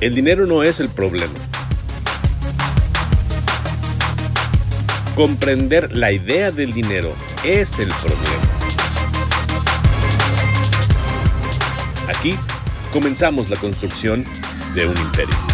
El dinero no es el problema. Comprender la idea del dinero es el problema. Aquí comenzamos la construcción de un imperio.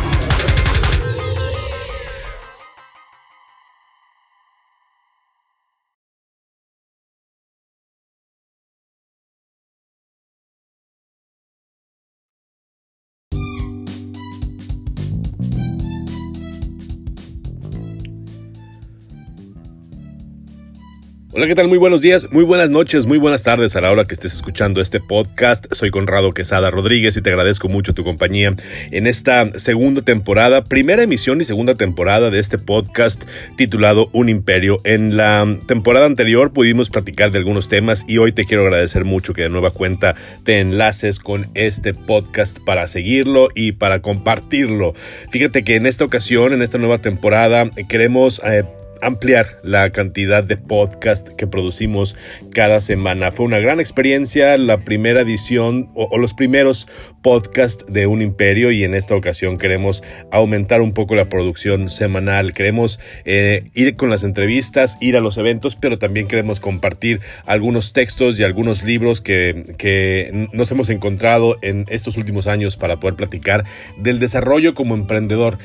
Hola, ¿qué tal? Muy buenos días, muy buenas noches, muy buenas tardes a la hora que estés escuchando este podcast. Soy Conrado Quesada Rodríguez y te agradezco mucho tu compañía en esta segunda temporada, primera emisión y segunda temporada de este podcast titulado Un Imperio. En la temporada anterior pudimos platicar de algunos temas y hoy te quiero agradecer mucho que de nueva cuenta te enlaces con este podcast para seguirlo y para compartirlo. Fíjate que en esta ocasión, en esta nueva temporada, queremos... Eh, ampliar la cantidad de podcast que producimos cada semana. Fue una gran experiencia la primera edición o, los primeros podcasts de Un Imperio y en esta ocasión queremos aumentar un poco la producción semanal. Queremos eh, ir con las entrevistas, ir a los eventos, pero también queremos compartir algunos textos y algunos libros que, que nos hemos encontrado en estos últimos años para poder platicar del desarrollo como emprendedor.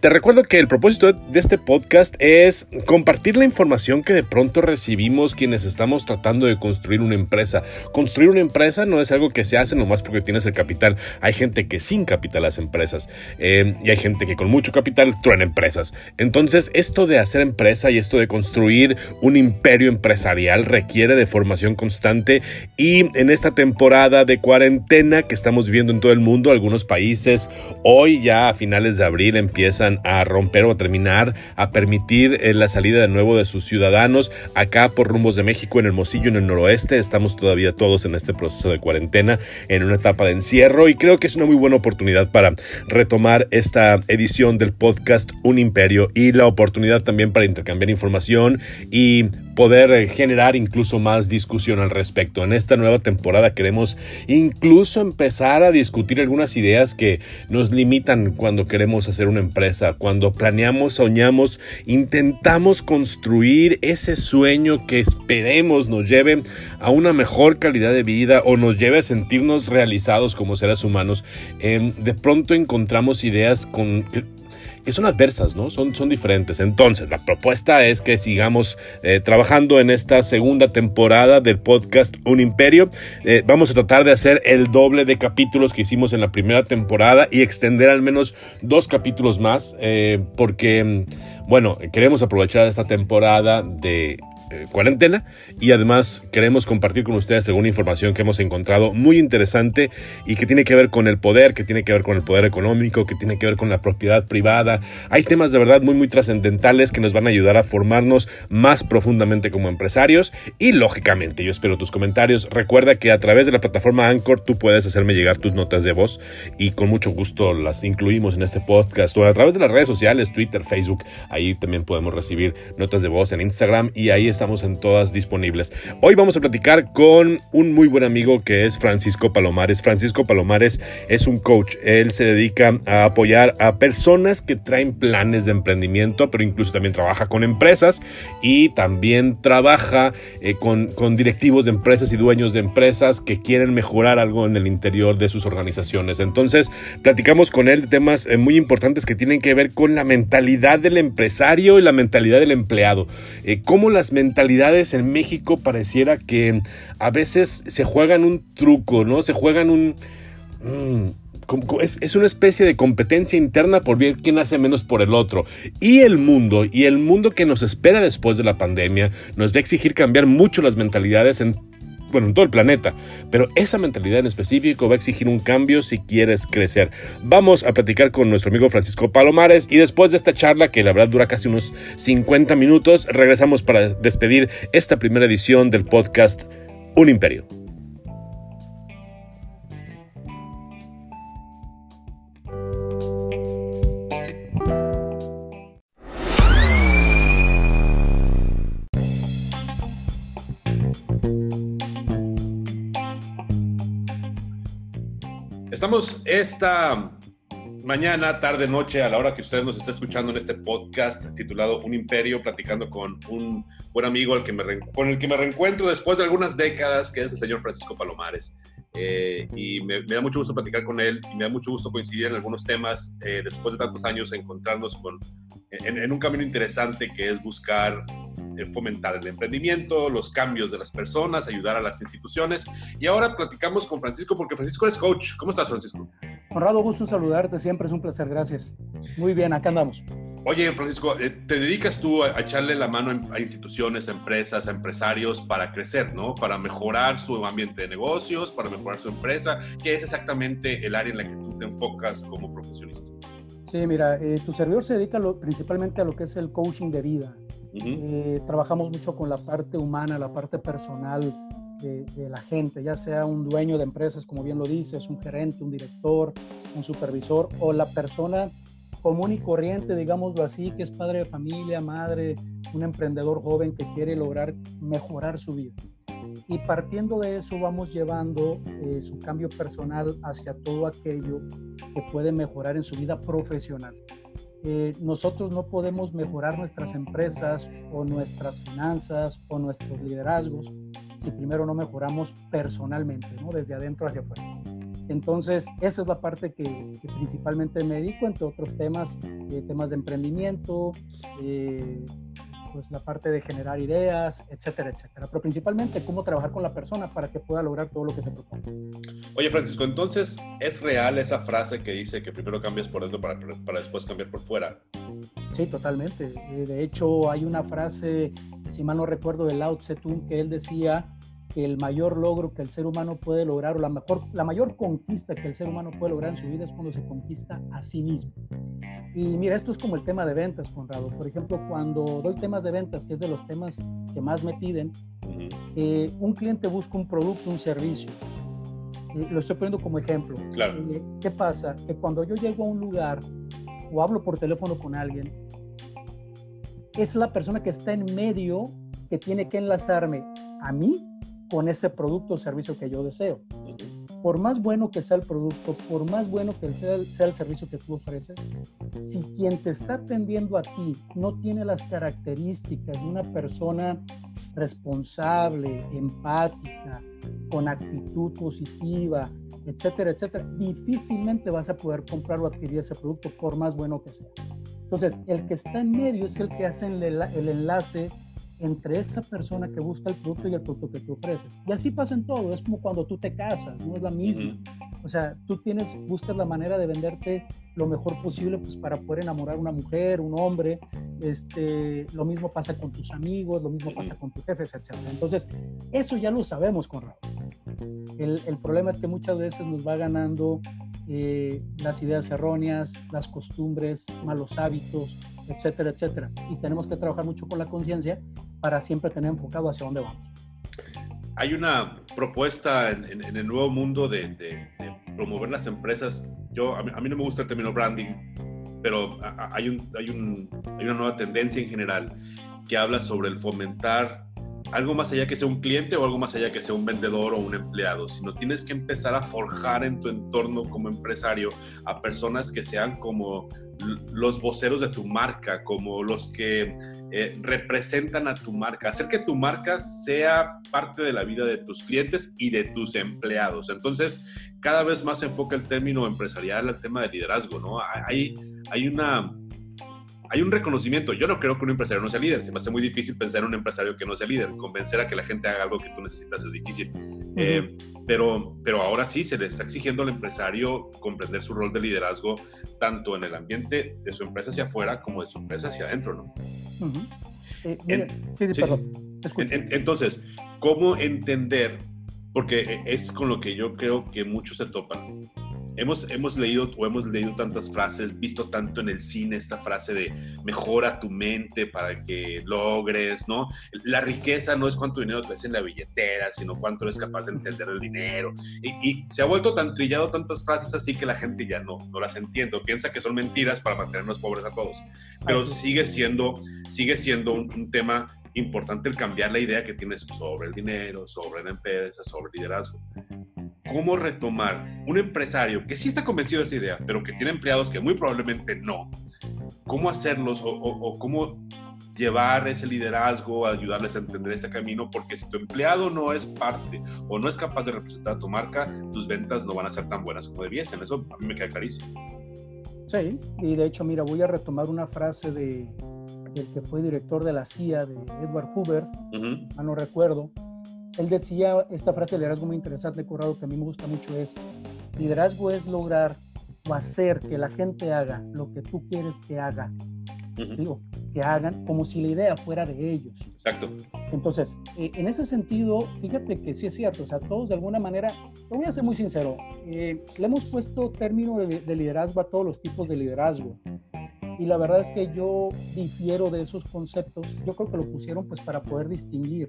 Te recuerdo que el propósito de este podcast es compartir la información que de pronto recibimos quienes estamos tratando de construir una empresa. Construir una empresa no es algo que se hace nomás porque tienes el capital. Hay gente que sin capital hace empresas eh, y hay gente que con mucho capital truena empresas. Entonces, esto de hacer empresa y esto de construir un imperio empresarial requiere de formación constante y en esta temporada de cuarentena que estamos viviendo en todo el mundo, algunos países hoy ya a finales de abril empiezan a romper o a terminar a permitir el la salida de nuevo de sus ciudadanos acá por rumbos de México, en Hermosillo, en el noroeste. Estamos todavía todos en este proceso de cuarentena, en una etapa de encierro y creo que es una muy buena oportunidad para retomar esta edición del podcast Un Imperio y la oportunidad también para intercambiar información y poder eh, generar incluso más discusión al respecto. En esta nueva temporada queremos incluso empezar a discutir algunas ideas que nos limitan cuando queremos hacer una empresa, cuando planeamos, soñamos, intentamos construir ese sueño que esperemos nos lleve a una mejor calidad de vida o nos lleve a sentirnos realizados como seres humanos. Em, de pronto encontramos ideas con que son adversas, ¿no? Son, son diferentes. Entonces, la propuesta es que sigamos eh, trabajando en esta segunda temporada del podcast Un Imperio. Eh, vamos a tratar de hacer el doble de capítulos que hicimos en la primera temporada y extender al menos dos capítulos más, eh, porque, bueno, queremos aprovechar esta temporada de eh, cuarentena y además queremos compartir con ustedes alguna información que hemos encontrado muy interesante y que tiene que ver con el poder, que tiene que ver con el poder económico, que tiene que ver con la propiedad privada. Hay temas de verdad muy muy trascendentales que nos van a ayudar a formarnos más profundamente como empresarios y lógicamente yo espero tus comentarios. Recuerda que a través de la plataforma Anchor tú puedes hacerme llegar tus notas de voz y con mucho gusto las incluimos en este podcast o a través de las redes sociales, Twitter, Facebook, ahí también podemos recibir notas de voz en Instagram y ahí estamos en todas disponibles. Hoy vamos a platicar con un muy buen amigo que es Francisco Palomares. Francisco Palomares es un coach. Él se dedica a apoyar a personas que traen planes de emprendimiento, pero incluso también trabaja con empresas y también trabaja eh, con, con directivos de empresas y dueños de empresas que quieren mejorar algo en el interior de sus organizaciones. Entonces, platicamos con él de temas eh, muy importantes que tienen que ver con la mentalidad del empresario y la mentalidad del empleado. Eh, cómo las mentalidades en México pareciera que a veces se juegan un truco, ¿no? Se juegan un... Mm, es, una especie de competencia interna por ver quién hace menos por el otro. Y el mundo, y el mundo que nos espera después de la pandemia, nos va a exigir cambiar mucho las mentalidades en bueno, en todo el planeta, pero esa mentalidad en específico va a exigir un cambio si quieres crecer. Vamos a platicar con nuestro amigo Francisco Palomares y después de esta charla, que la verdad dura casi unos 50 minutos, regresamos para despedir esta primera edición del podcast Un Imperio. Estamos esta mañana, tarde, noche, a la hora que usted nos está escuchando en este podcast titulado Un Imperio, platicando con un buen amigo al que me con el que me reencuentro después de algunas décadas, que es el señor Francisco Palomares. Eh, y me, da mucho gusto platicar con él y me da mucho gusto coincidir en algunos temas eh, después de tantos años, encontrarnos con, en, un camino interesante que es buscar fomentar el emprendimiento, los cambios de las personas, ayudar a las instituciones. Y ahora platicamos con Francisco porque Francisco es coach. ¿Cómo estás, Francisco? Honrado, gusto saludarte, siempre es un placer, gracias. Muy bien, acá andamos. Oye, Francisco, eh, te dedicas tú a, echarle la mano a instituciones, a empresas, a empresarios para crecer, ¿no? Para mejorar su ambiente de negocios, para mejorar su empresa. ¿Qué es exactamente el área en la que tú te enfocas como profesionista? Sí, mira, eh, tu servidor se dedica principalmente a lo que es el coaching de vida. Eh, trabajamos mucho con la parte humana, la parte personal de, la gente, ya sea un dueño de empresas, como bien lo dices, un gerente, un director, un supervisor o la persona común y corriente, digámoslo así, que es padre de familia, madre, un emprendedor joven que quiere lograr mejorar su vida. Y partiendo de eso vamos llevando eh, su cambio personal hacia todo aquello que puede mejorar en su vida profesional. Eh, nosotros no podemos mejorar nuestras empresas o nuestras finanzas o nuestros liderazgos si primero no mejoramos personalmente, ¿no? desde adentro hacia afuera. Entonces, esa es la parte que, principalmente me dedico, entre otros temas, eh, temas de emprendimiento, eh, pues la parte de generar ideas, etcétera, etcétera. Pero principalmente cómo trabajar con la persona para que pueda lograr todo lo que se propone. Oye, Francisco, entonces, ¿es real esa frase que dice que primero cambias por dentro para, para después cambiar por fuera? Sí, totalmente. Eh, de hecho, hay una frase, si mal no recuerdo, de Lao Tse Tung, que él decía el mayor logro que el ser humano puede lograr o la, mejor, la mayor conquista que el ser humano puede lograr en su vida es cuando se conquista a sí mismo. Y mira, esto es como el tema de ventas, Conrado. Por ejemplo, cuando doy temas de ventas, que es de los temas que más me piden, eh, un cliente busca un producto, un servicio. Eh, lo estoy poniendo como ejemplo. Claro. Eh, ¿Qué pasa? Que cuando yo llego a un lugar o hablo por teléfono con alguien, es la persona que está en medio que tiene que enlazarme a mí con ese producto o servicio que yo deseo. Por más bueno que sea el producto, por más bueno que sea el, sea el servicio que tú ofreces, si quien te está atendiendo a ti no tiene las características de una persona responsable, empática, con actitud positiva, etcétera, etcétera, difícilmente vas a poder comprar o adquirir ese producto por más bueno que sea. Entonces, el que está en medio es el que hace el, el enlace entre esa persona que busca el producto y el producto que tú ofreces. Y así pasa en todo, es como cuando tú te casas, no es la misma. O sea, tú tienes, buscas la manera de venderte lo mejor posible pues, para poder enamorar a una mujer, un hombre. Este, lo mismo pasa con tus amigos, lo mismo pasa con tus jefes, etc. Entonces, eso ya lo sabemos, Conrado. El, el problema es que muchas veces nos va ganando eh, las ideas erróneas, las costumbres, malos hábitos, etcétera, etcétera. Y tenemos que trabajar mucho con la conciencia para siempre tener enfocado hacia dónde vamos. Hay una propuesta en, el nuevo mundo de, promover las empresas. Yo, a mí, no me gusta el término branding, pero hay, un, hay, un, hay una nueva tendencia en general que habla sobre el fomentar algo más allá que sea un cliente o algo más allá que sea un vendedor o un empleado, sino tienes que empezar a forjar en tu entorno como empresario a personas que sean como los voceros de tu marca, como los que eh, representan a tu marca, hacer que tu marca sea parte de la vida de tus clientes y de tus empleados. Entonces, cada vez más se enfoca el término empresarial al tema de liderazgo, ¿no? Hay, hay una hay un reconocimiento. Yo no creo que un empresario no sea líder. Se me hace muy difícil pensar en un empresario que no sea líder. Convencer a que la gente haga algo que tú necesitas es difícil. Eh, pero, pero ahora sí se le está exigiendo al empresario comprender su rol de liderazgo tanto en el ambiente de su empresa hacia afuera como de su empresa hacia adentro, ¿no? entonces, ¿cómo entender? Porque es con lo que yo creo que muchos se topan hemos, hemos leído o hemos leído tantas frases, visto tanto en el cine esta frase de mejora tu mente para que logres, ¿no? La riqueza no es cuánto dinero traes en la billetera, sino cuánto eres capaz de entender el dinero. Y, se ha vuelto tan trillado tantas frases así que la gente ya no, no las entiende, piensa que son mentiras para mantenernos pobres a todos. Pero sigue siendo, sigue siendo un, un tema importante el cambiar la idea que tienes sobre el dinero, sobre la empresa, sobre el liderazgo. cómo retomar un empresario que sí está convencido de esta idea, pero que tiene empleados que muy probablemente no, cómo hacerlos o, cómo llevar ese liderazgo, ayudarles a entender este camino, porque si tu empleado no es parte o no es capaz de representar a tu marca, tus ventas no van a ser tan buenas como debiesen. Eso a mí me queda clarísimo. Sí, y de hecho, mira, voy a retomar una frase de, del que fue director de la CIA, de Edward Hoover, no recuerdo, él decía esta frase de liderazgo muy interesante, Corrado, que a mí me gusta mucho, es, liderazgo es lograr o hacer que la gente haga lo que tú quieres que haga. Digo, que hagan como si la idea fuera de ellos. Exacto. Entonces, eh, en ese sentido, fíjate que sí es cierto, o sea, todos de alguna manera, te voy a ser muy sincero, eh, le hemos puesto término de, de liderazgo a todos los tipos de liderazgo y la verdad es que yo difiero de esos conceptos. Yo creo que lo pusieron pues para poder distinguir.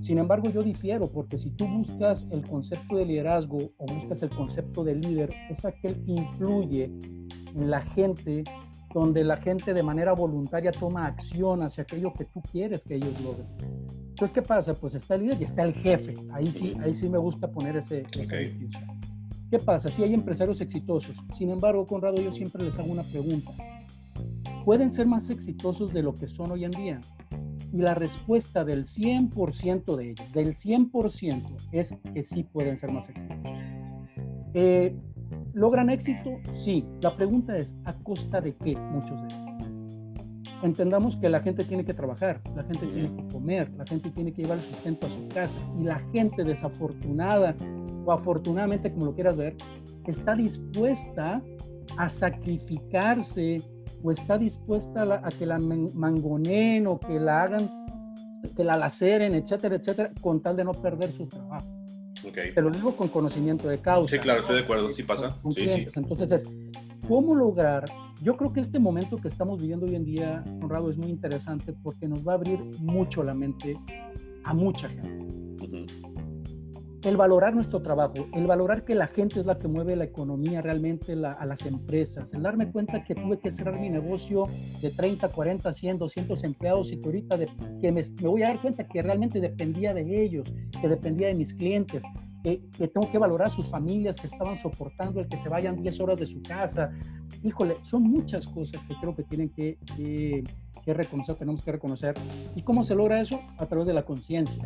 Sin embargo, yo difiero porque si tú buscas el concepto de liderazgo o buscas el concepto de líder, es aquel que influye en la gente, donde la gente de manera voluntaria toma acción hacia aquello que tú quieres que ellos logren. Entonces, ¿qué pasa? Pues está el líder y está el jefe. Ahí sí, ahí sí me gusta poner ese, esa distinción. ¿Qué pasa? Si hay empresarios exitosos. Sin embargo, Conrado, yo siempre les hago una pregunta pueden ser más exitosos de lo que son hoy en día? Y la respuesta del 100% de ellos, del 100%, es que sí pueden ser más exitosos. Eh, ¿Logran éxito? Sí. La pregunta es, ¿a costa de qué muchos de ellos? Entendamos que la gente tiene que trabajar, la gente tiene que comer, la gente tiene que llevar el sustento a su casa y la gente desafortunada o afortunadamente, como lo quieras ver, está dispuesta a sacrificarse o está dispuesta a, que la mangonen o que la hagan, que la laceren, etcétera, etcétera, con tal de no perder su trabajo. Okay. Te lo digo con conocimiento de causa. Sí, claro, estoy de acuerdo, sí pasa. sí, sí. Entonces es, ¿cómo lograr? Yo creo que este momento que estamos viviendo hoy en día, Conrado, es muy interesante porque nos va a abrir mucho la mente a mucha gente el valorar nuestro trabajo, el valorar que la gente es la que mueve la economía realmente a las empresas, el darme cuenta que tuve que cerrar mi negocio de 30, 40, 100, 200 empleados y que ahorita de, que me, me voy a dar cuenta que realmente dependía de ellos, que dependía de mis clientes, que, tengo que valorar a sus familias que estaban soportando el que se vayan 10 horas de su casa. Híjole, son muchas cosas que creo que tienen que, que, reconocer, tenemos que reconocer. ¿Y cómo se logra eso? A través de la conciencia.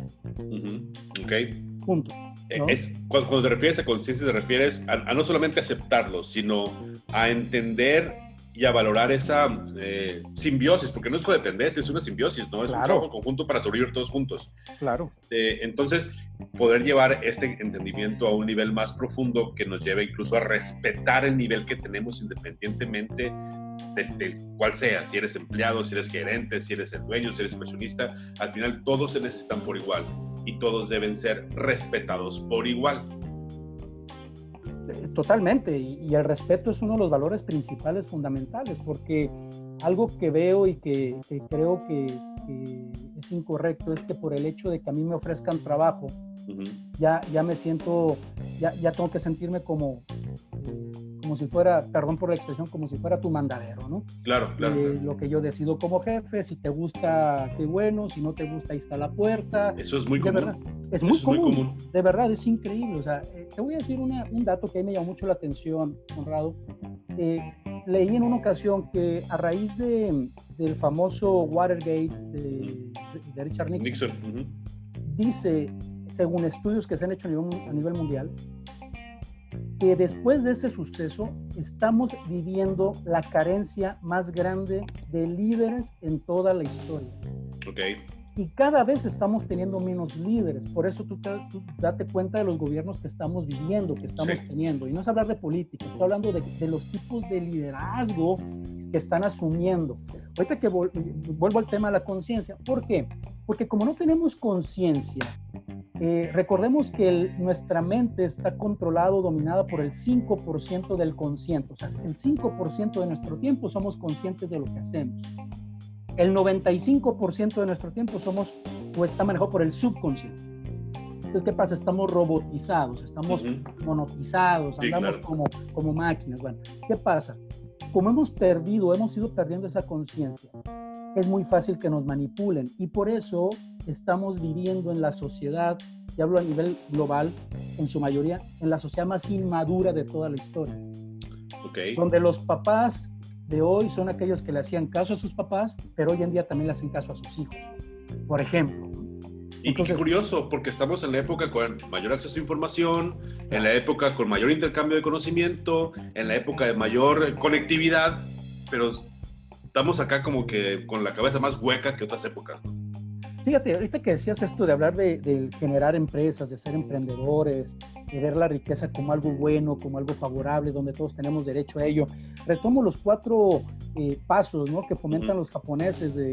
Ok. Punto. Eh, es, cuando, te refieres a conciencia, te refieres a, a no solamente aceptarlo, sino a entender y a valorar esa eh, simbiosis, porque no es codependencia, es una simbiosis, ¿no? Es un trabajo conjunto para sobrevivir todos juntos. Claro. Eh, entonces, poder llevar este entendimiento a un nivel más profundo que nos lleve incluso a respetar el nivel que tenemos independientemente del, cual sea, si eres empleado, si eres gerente, si eres el dueño, si eres inversionista, al final todos se necesitan por igual y todos deben ser respetados por igual. Totalmente, y, el respeto es uno de los valores principales fundamentales, porque algo que veo y que, creo que, es incorrecto es que por el hecho de que a mí me ofrezcan trabajo, ya, ya me siento, ya, ya tengo que sentirme como, como si fuera, perdón por la expresión, como si fuera tu mandadero, ¿no? Claro, claro. Eh, lo que yo decido como jefe, si te gusta, qué bueno, si no te gusta, ahí está la puerta. Eso es muy común. Verdad, es, muy, común. De verdad, es increíble. O sea, eh, te voy a decir un dato que a mí me llamó mucho la atención, Conrado. Eh, leí en una ocasión que a raíz de, del famoso Watergate de, de Richard Nixon, dice, según estudios que se han hecho a nivel mundial, que después de ese suceso estamos viviendo la carencia más grande de líderes en toda la historia. Y cada vez estamos teniendo menos líderes. Por eso tú, date cuenta de los gobiernos que estamos viviendo, que estamos teniendo. Y no es hablar de política, estoy hablando de, de, los tipos de liderazgo que están asumiendo. Ahorita que vuelvo al tema de la conciencia. ¿Por qué? Porque como no tenemos conciencia eh, recordemos que nuestra mente está controlada o dominada por el 5% del consciente, o sea, el 5% de nuestro tiempo somos conscientes de lo que hacemos. El 95% de nuestro tiempo somos o está manejado por el subconsciente. Entonces, ¿qué pasa? Estamos robotizados, estamos monotizados, andamos como, como máquinas. Bueno, ¿qué pasa? Como hemos perdido, hemos ido perdiendo esa conciencia, es muy fácil que nos manipulen y por eso estamos viviendo en la sociedad y hablo a nivel global, en su mayoría, en la sociedad más inmadura de toda la historia. Okay. Donde los papás de hoy son aquellos que le hacían caso a sus papás, pero hoy en día también le hacen caso a sus hijos. Por ejemplo. Y qué curioso, porque estamos en la época con mayor acceso a información, en la época con mayor intercambio de conocimiento, en la época de mayor conectividad, pero estamos acá como que con la cabeza más hueca que otras épocas. Fíjate, ahorita que decías esto de hablar de, generar empresas, de ser emprendedores, de ver la riqueza como algo bueno, como algo favorable, donde todos tenemos derecho a ello, retomo los cuatro eh, pasos ¿no? que fomentan los japoneses. De,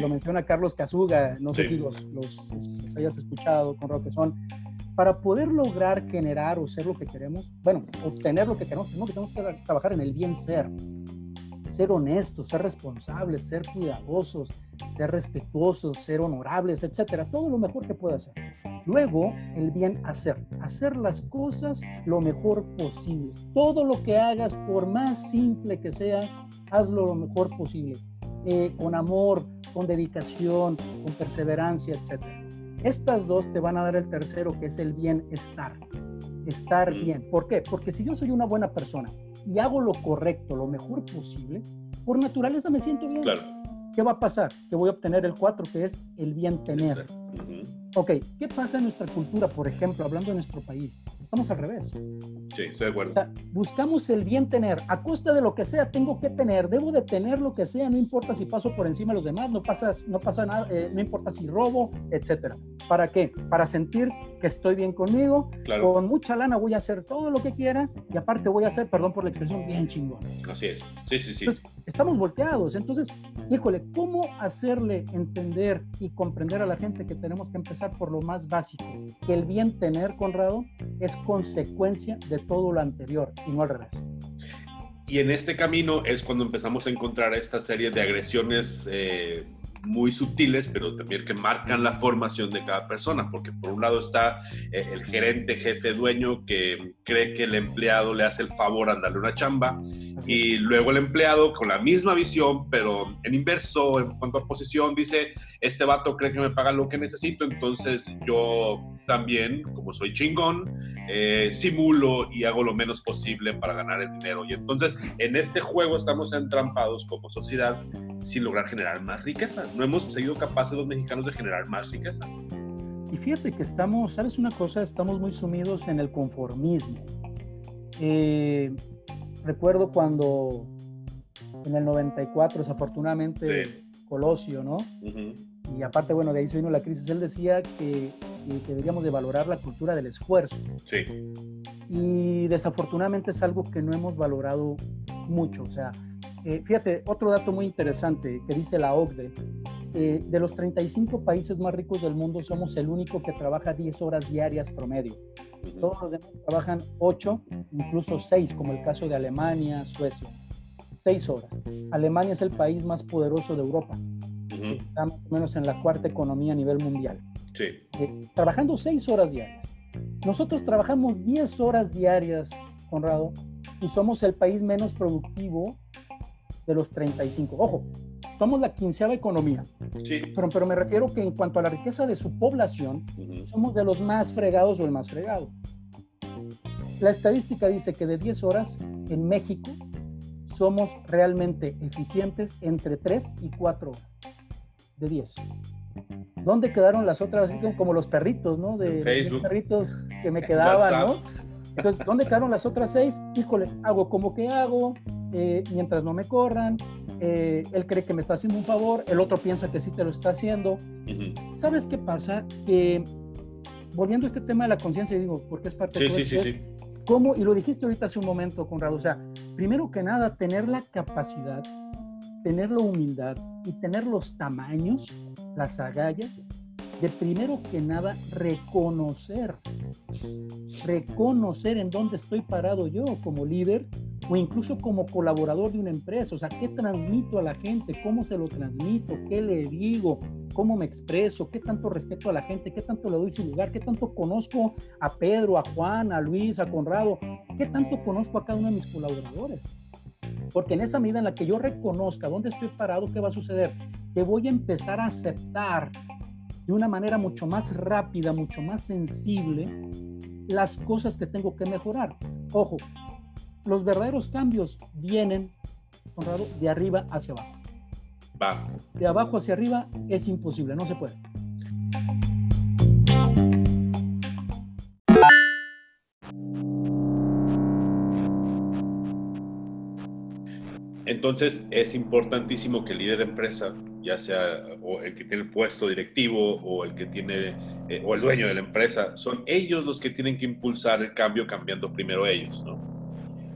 Lo menciona Carlos Kazuga, no sé si los, los, hayas escuchado, con lo que son. Para poder lograr generar o ser lo que queremos, bueno, obtener lo que queremos, tenemos que trabajar en el bien ser ser honestos, ser responsables, ser cuidadosos, ser respetuosos, ser honorables, etcétera, todo lo mejor que pueda hacer. Luego, el bien hacer, hacer las cosas lo mejor posible. Todo lo que hagas, por más simple que sea, hazlo lo mejor posible, eh, con amor, con dedicación, con perseverancia, etcétera. Estas dos te van a dar el tercero, que es el bienestar. Estar mm. bien. ¿Por qué? Porque si yo soy una buena persona, y hago lo correcto, lo mejor posible, por naturaleza me siento bien. Claro. ¿Qué va a pasar? Que voy a obtener el 4, que es el bien tener. Ok, ¿qué pasa en nuestra cultura, por ejemplo, hablando de nuestro país? Estamos al revés. Sí, estoy de acuerdo. O sea, buscamos el bien tener, a costa de lo que sea, tengo que tener, debo de tener lo que sea, no importa si paso por encima de los demás, no pasa, no pasa nada, eh, no importa si robo, etcétera. ¿Para qué? Para sentir que estoy bien conmigo, claro. con mucha lana voy a hacer todo lo que quiera y aparte voy a hacer, perdón por la expresión, bien chingón. Así es, sí, sí, sí. Entonces, estamos volteados, entonces, híjole, ¿cómo hacerle entender y comprender a la gente que tenemos que empezar por lo más básico, que el bien tener, Conrado, es consecuencia de todo lo anterior y no al revés. Y en este camino es cuando empezamos a encontrar esta serie de agresiones eh, muy sutiles, pero también que marcan la formación de cada persona, porque por un lado está eh, el gerente, jefe, dueño, que cree que el empleado le hace el favor a darle una chamba, y luego el empleado con la misma visión, pero en inverso, en cuanto a posición, dice, este vato cree que me paga lo que necesito, entonces yo también, como soy chingón, eh, simulo y hago lo menos posible para ganar el dinero. Y entonces en este juego estamos entrampados como sociedad sin lograr generar más riqueza. No hemos sido capaces los mexicanos de generar más riqueza. Y fíjate que estamos, ¿sabes una cosa? Estamos muy sumidos en el conformismo. Eh, recuerdo cuando en el 94, desafortunadamente, Colosio, ¿no? Y aparte, bueno, de ahí se vino la crisis. Él decía que, que, deberíamos de valorar la cultura del esfuerzo. Sí. Y desafortunadamente es algo que no hemos valorado mucho. O sea, eh, fíjate, otro dato muy interesante que dice la OCDE, eh, de los 35 países más ricos del mundo somos el único que trabaja 10 horas diarias promedio. Todos los demás trabajan 8, incluso 6, como el caso de Alemania, Suecia. 6 horas. Alemania es el país más poderoso de Europa. Está más o menos en la cuarta economía a nivel mundial. Sí. Eh, trabajando 6 horas diarias. Nosotros trabajamos 10 horas diarias, Conrado, y somos el país menos productivo de los 35. Ojo, somos la quinceava economía. Sí. Pero, pero me refiero que en cuanto a la riqueza de su población, somos de los más fregados o el más fregado. La estadística dice que de 10 horas en México somos realmente eficientes entre 3 y 4 horas. De 10. ¿Dónde quedaron las otras? Así como los perritos, ¿no? De, de perritos que me quedaban, ¿no? Entonces, ¿dónde quedaron las otras seis? Híjole, hago como que hago, eh, mientras no me corran, eh, él cree que me está haciendo un favor, el otro piensa que sí te lo está haciendo. ¿Sabes qué pasa? Que volviendo a este tema de la conciencia, digo, porque es parte de sí, sí, sí, ¿Cómo? Y lo dijiste ahorita hace un momento, Conrado, o sea, primero que nada, tener la capacidad, tener la humildad y tener los tamaños, las agallas de primero que nada reconocer, reconocer en dónde estoy parado yo como líder o incluso como colaborador de una empresa. O sea, ¿qué transmito a la gente? ¿Cómo se lo transmito? ¿Qué le digo? ¿Cómo me expreso? ¿Qué tanto respeto a la gente? ¿Qué tanto le doy su lugar? ¿Qué tanto conozco a Pedro, a Juan, a Luis, a Conrado? ¿Qué tanto conozco a cada uno de mis colaboradores? Porque en esa medida en la que yo reconozca dónde estoy parado, ¿qué va a suceder? Que voy a empezar a aceptar de una manera mucho más rápida, mucho más sensible, las cosas que tengo que mejorar. Ojo, los verdaderos cambios vienen, Conrado, de arriba hacia abajo. Va. De abajo hacia arriba es imposible, no se puede. Entonces es importantísimo que el líder de empresa, ya sea o el que tiene el puesto directivo o el que tiene eh, o el dueño de la empresa, son ellos los que tienen que impulsar el cambio cambiando primero ellos, ¿no?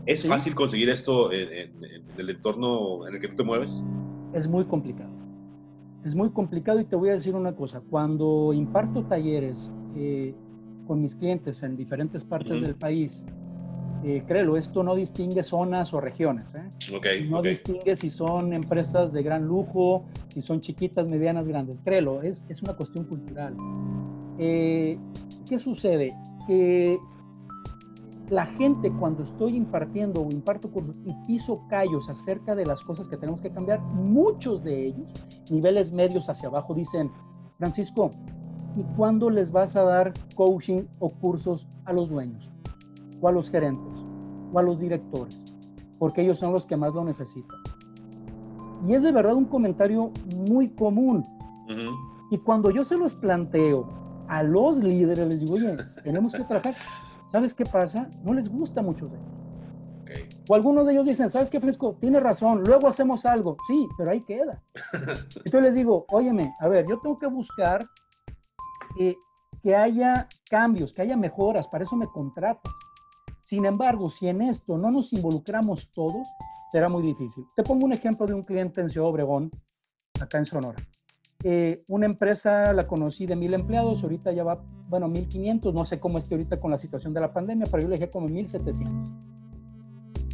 ¿Es fácil conseguir esto en, el entorno en el que tú te mueves? Es muy complicado. Es muy complicado y te voy a decir una cosa. Cuando imparto talleres eh, con mis clientes en diferentes partes del país, eh, créelo, esto no distingue zonas o regiones. ¿eh? no distingue si son empresas de gran lujo, si son chiquitas, medianas, grandes. Créelo, es, es una cuestión cultural. Eh, ¿Qué sucede? Que la gente cuando estoy impartiendo o imparto cursos y piso callos acerca de las cosas que tenemos que cambiar, muchos de ellos, niveles medios hacia abajo, dicen, Francisco, ¿y cuándo les vas a dar coaching o cursos a los dueños? O a los gerentes o a los directores, porque ellos son los que más lo necesitan. Y es de verdad un comentario muy común. Y cuando yo se los planteo a los líderes, les digo, oye, tenemos que trabajar. ¿Sabes qué pasa? No les gusta mucho de ellos. O algunos de ellos dicen, ¿sabes qué, Fresco? Tiene razón, luego hacemos algo. Sí, pero ahí queda. Entonces les digo, óyeme, a ver, yo tengo que buscar eh, que haya cambios, que haya mejoras, para eso me contratas. Sin embargo, si en esto no nos involucramos todos, será muy difícil. Te pongo un ejemplo de un cliente en Ciudad Obregón, acá en Sonora. Eh, una empresa la conocí de mil empleados, ahorita ya va, bueno, 1500, no sé cómo esté ahorita con la situación de la pandemia, pero yo le dije como 1700.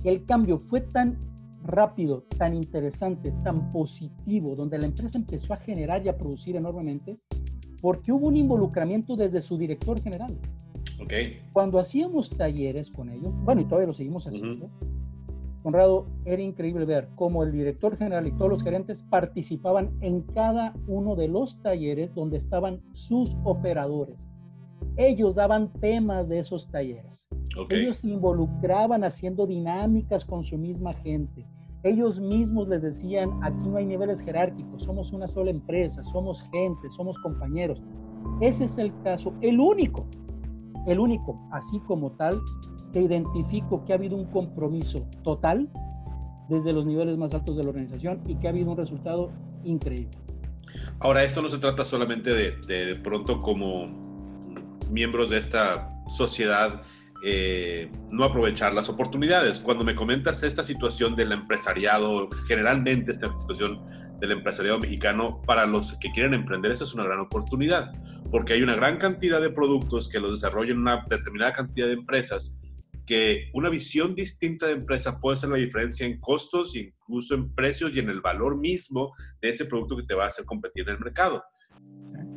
El cambio fue tan rápido, tan interesante, tan positivo, donde la empresa empezó a generar y a producir enormemente, porque hubo un involucramiento desde su director general. Cuando hacíamos talleres con ellos, bueno, y todavía lo seguimos haciendo, Conrado, era increíble ver cómo el director general y todos los gerentes participaban en cada uno de los talleres donde estaban sus operadores. Ellos daban temas de esos talleres. Ellos se involucraban haciendo dinámicas con su misma gente. Ellos mismos les decían, aquí no hay niveles jerárquicos, somos una sola empresa, somos gente, somos compañeros. Ese es el caso, el único el único, así como tal, que identifico que ha habido un compromiso total desde los niveles más altos de la organización y que ha habido un resultado increíble. Ahora, esto no se trata solamente de, pronto como miembros de esta sociedad eh, no aprovechar las oportunidades. Cuando me comentas esta situación del empresariado, generalmente esta situación del empresariado mexicano, para los que quieren emprender, esa es una gran oportunidad, porque hay una gran cantidad de productos que los desarrollan una determinada cantidad de empresas, que una visión distinta de empresa puede hacer la diferencia en costos, incluso en precios y en el valor mismo de ese producto que te va a hacer competir en el mercado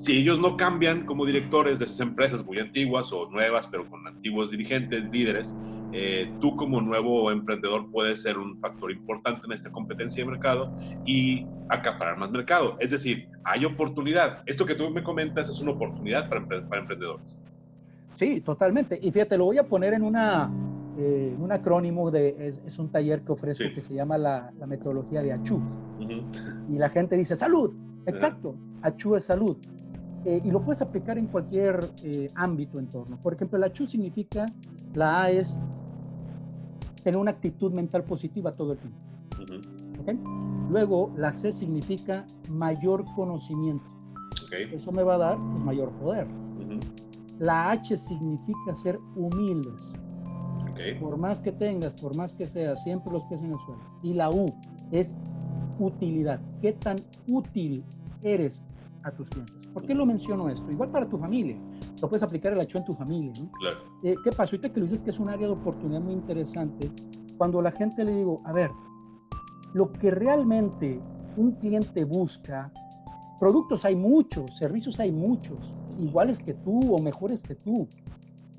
si ellos no cambian como directores de esas empresas muy antiguas o nuevas, pero con antiguos dirigentes, líderes, eh, tú como nuevo emprendedor puedes ser un factor importante en esta competencia de mercado y acaparar más mercado. Es decir, hay oportunidad. Esto que tú me comentas es una oportunidad para, para emprendedores. Sí, totalmente. Y fíjate, lo voy a poner en una, eh, un acrónimo de, es, un taller que ofrezco que se llama la, la metodología de ACHU. Y la gente dice, salud. Exacto, ACHU es salud. Eh, y lo puedes aplicar en cualquier eh, ámbito, entorno. Por ejemplo, la CHU significa, la A es tener una actitud mental positiva todo el tiempo. Luego, la C significa mayor conocimiento. Eso me va a dar pues, mayor poder. La H significa ser humildes. Por más que tengas, por más que seas, siempre los pies en el suelo. Y la U es utilidad. ¿Qué tan útil eres a tus clientes. ¿Por qué lo menciono esto? Igual para tu familia. Lo puedes aplicar el hecho en tu familia. ¿no? Claro. Eh, ¿Qué pasa? Ahorita que lo dices que es un área de oportunidad muy interesante, cuando la gente le digo, a ver, lo que realmente un cliente busca, productos hay muchos, servicios hay muchos, iguales que tú o mejores que tú.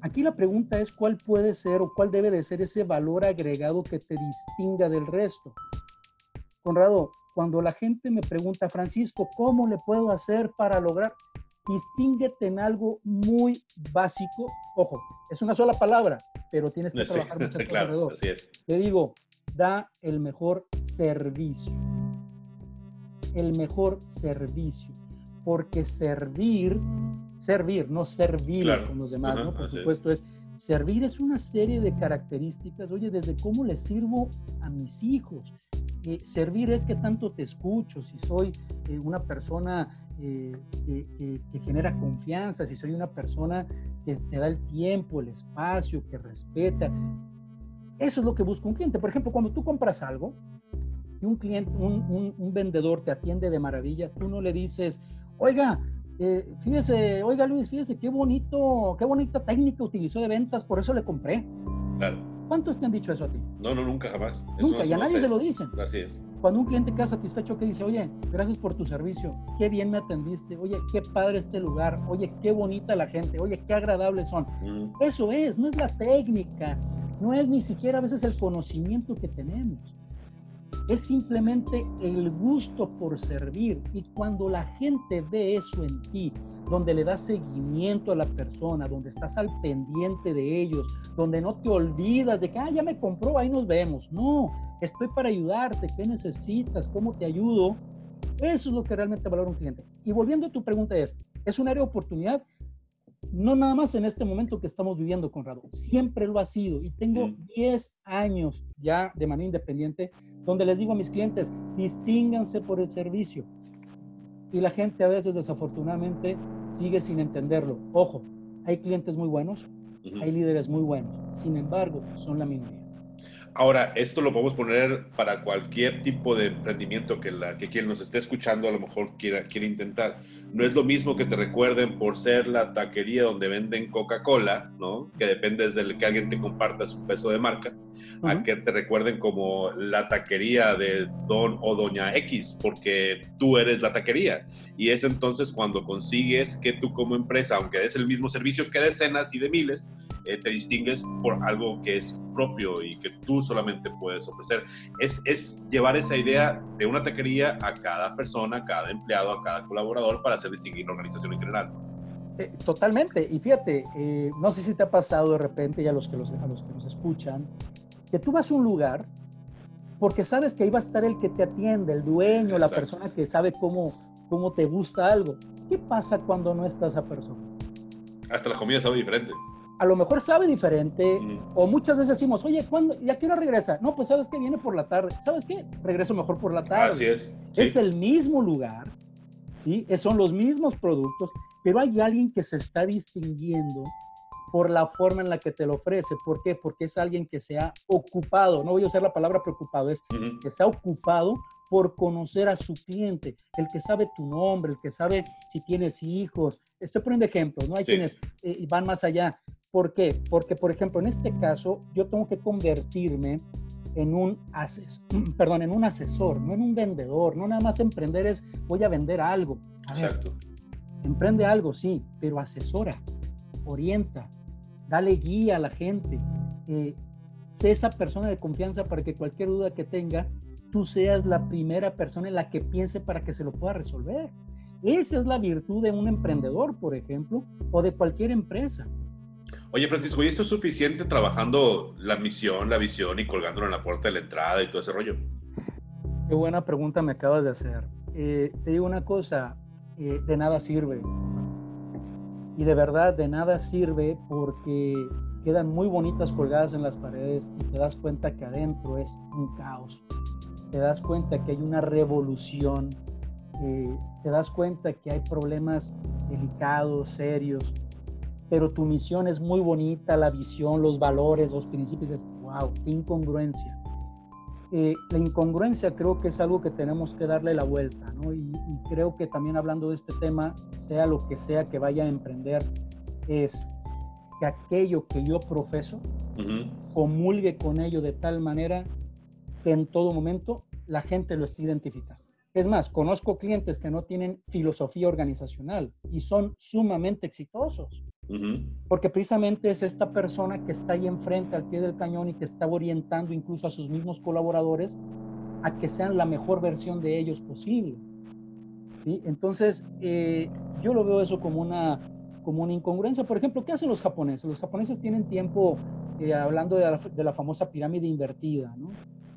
Aquí la pregunta es cuál puede ser o cuál debe de ser ese valor agregado que te distinga del resto. Conrado, cuando la gente me pregunta, Francisco, ¿cómo le puedo hacer para lograr? distínguete en algo muy básico. Ojo, es una sola palabra, pero tienes que trabajar muchas cosas alrededor. Así es. Te digo, da el mejor servicio. El mejor servicio. Porque servir, servir, no servir con los demás, ¿no? Por supuesto, es. Servir es una serie de características, oye, desde cómo le sirvo a mis hijos. Eh, servir es que tanto te escucho, si soy eh, una persona eh, que, genera confianza, si soy una persona que te da el tiempo, el espacio, que respeta. Eso es lo que busca un cliente. Por ejemplo, cuando tú compras algo y un cliente, un, un vendedor te atiende de maravilla, tú no le dices, oiga, eh, fíjese, oiga Luis, fíjese qué bonito, qué bonita técnica utilizó de ventas, por eso le compré. Claro. ¿Cuántos te han dicho eso a ti? No, no, nunca, jamás. nunca, y a nadie se lo dicen. Así es. Cuando un cliente queda satisfecho, que dice, oye, gracias por tu servicio, qué bien me atendiste, oye, qué padre este lugar, oye, qué bonita la gente, oye, qué agradables son. Mm. Eso es, no es la técnica, no es ni siquiera a veces el conocimiento que tenemos es simplemente el gusto por servir. Y cuando la gente ve eso en ti, donde le das seguimiento a la persona, donde estás al pendiente de ellos, donde no te olvidas de que, ah, ya me compró, ahí nos vemos. No, estoy para ayudarte, ¿qué necesitas? ¿Cómo te ayudo? Eso es lo que realmente valora un cliente. Y volviendo a tu pregunta es, ¿es un área de oportunidad? No nada más en este momento que estamos viviendo, Conrado, siempre lo ha sido y tengo 10 años ya de manera independiente donde les digo a mis clientes, distínganse por el servicio. Y la gente a veces desafortunadamente sigue sin entenderlo. Ojo, hay clientes muy buenos, hay líderes muy buenos, sin embargo, son la minoría. Ahora, esto lo podemos poner para cualquier tipo de emprendimiento que, la, que quien nos esté escuchando a lo mejor quiera, quiera intentar. No es lo mismo que te recuerden por ser la taquería donde venden Coca-Cola, ¿no? Que depende del que alguien te comparta su peso de marca, a que te recuerden como la taquería de don o doña X, porque tú eres la taquería. Y es entonces cuando consigues que tú como empresa, aunque des el mismo servicio que decenas y de miles, eh, te distingues por algo que es propio y que tú solamente puedes ofrecer. Es, es llevar esa idea de una taquería a cada persona, a cada empleado, a cada colaborador para hacer distinguir la organización en general. Eh, totalmente. Y fíjate, eh, no sé si te ha pasado de repente, y a los, que los, a los que nos escuchan, que tú vas a un lugar porque sabes que ahí va a estar el que te atiende, el dueño, la persona que sabe cómo, cómo te gusta algo. ¿Qué pasa cuando no está esa persona? Hasta la comida sabe diferente a lo mejor sabe diferente, o muchas veces decimos, oye, ¿cuándo, ¿ya qué hora regresa? No, pues sabes que viene por la tarde. ¿Sabes qué? Regreso mejor por la tarde. Así es. Es el mismo lugar, ¿sí? Son los mismos productos, pero hay alguien que se está distinguiendo por la forma en la que te lo ofrece. ¿Por qué? Porque es alguien que se ha ocupado, no voy a usar la palabra preocupado, es que se ha ocupado por conocer a su cliente, el que sabe tu nombre, el que sabe si tienes hijos. Estoy poniendo ejemplos, ¿no? Hay quienes eh, van más allá. ¿Por qué? Porque, por ejemplo, en este caso, yo tengo que convertirme en un asesor, perdón, en un asesor, no en un vendedor, no nada más emprender es voy a vender algo. Exacto. emprende algo, sí, pero asesora, orienta, dale guía a la gente, eh, sé esa persona de confianza para que cualquier duda que tenga, tú seas la primera persona en la que piense para que se lo pueda resolver. Esa es la virtud de un emprendedor, por ejemplo, o de cualquier empresa. Oye, Francisco, ¿y esto es suficiente trabajando la misión, la visión y colgándolo en la puerta de la entrada y todo ese rollo? Qué buena pregunta me acabas de hacer. Eh, te digo una cosa, eh, de nada sirve. Y de verdad, de nada sirve porque quedan muy bonitas colgadas en las paredes y te das cuenta que adentro es un caos. Te das cuenta que hay una revolución. Eh, te das cuenta que hay problemas delicados, serios, pero tu misión es muy bonita, la visión, los valores, los principios, es wow, qué incongruencia. Eh, la incongruencia creo que es algo que tenemos que darle la vuelta, ¿no? Y, creo que también hablando de este tema, sea lo que sea que vaya a emprender, es que aquello que yo profeso, comulgue con ello de tal manera que en todo momento la gente lo esté identificando. Es más, conozco clientes que no tienen filosofía organizacional y son sumamente exitosos. Porque precisamente es esta persona que está ahí enfrente al pie del cañón y que está orientando incluso a sus mismos colaboradores a que sean la mejor versión de ellos posible. ¿sí? Entonces, eh, yo lo veo eso como una, como una incongruencia. Por ejemplo, ¿qué hacen los japoneses? Los japoneses tienen tiempo eh, hablando de la, de la, famosa pirámide invertida, ¿no?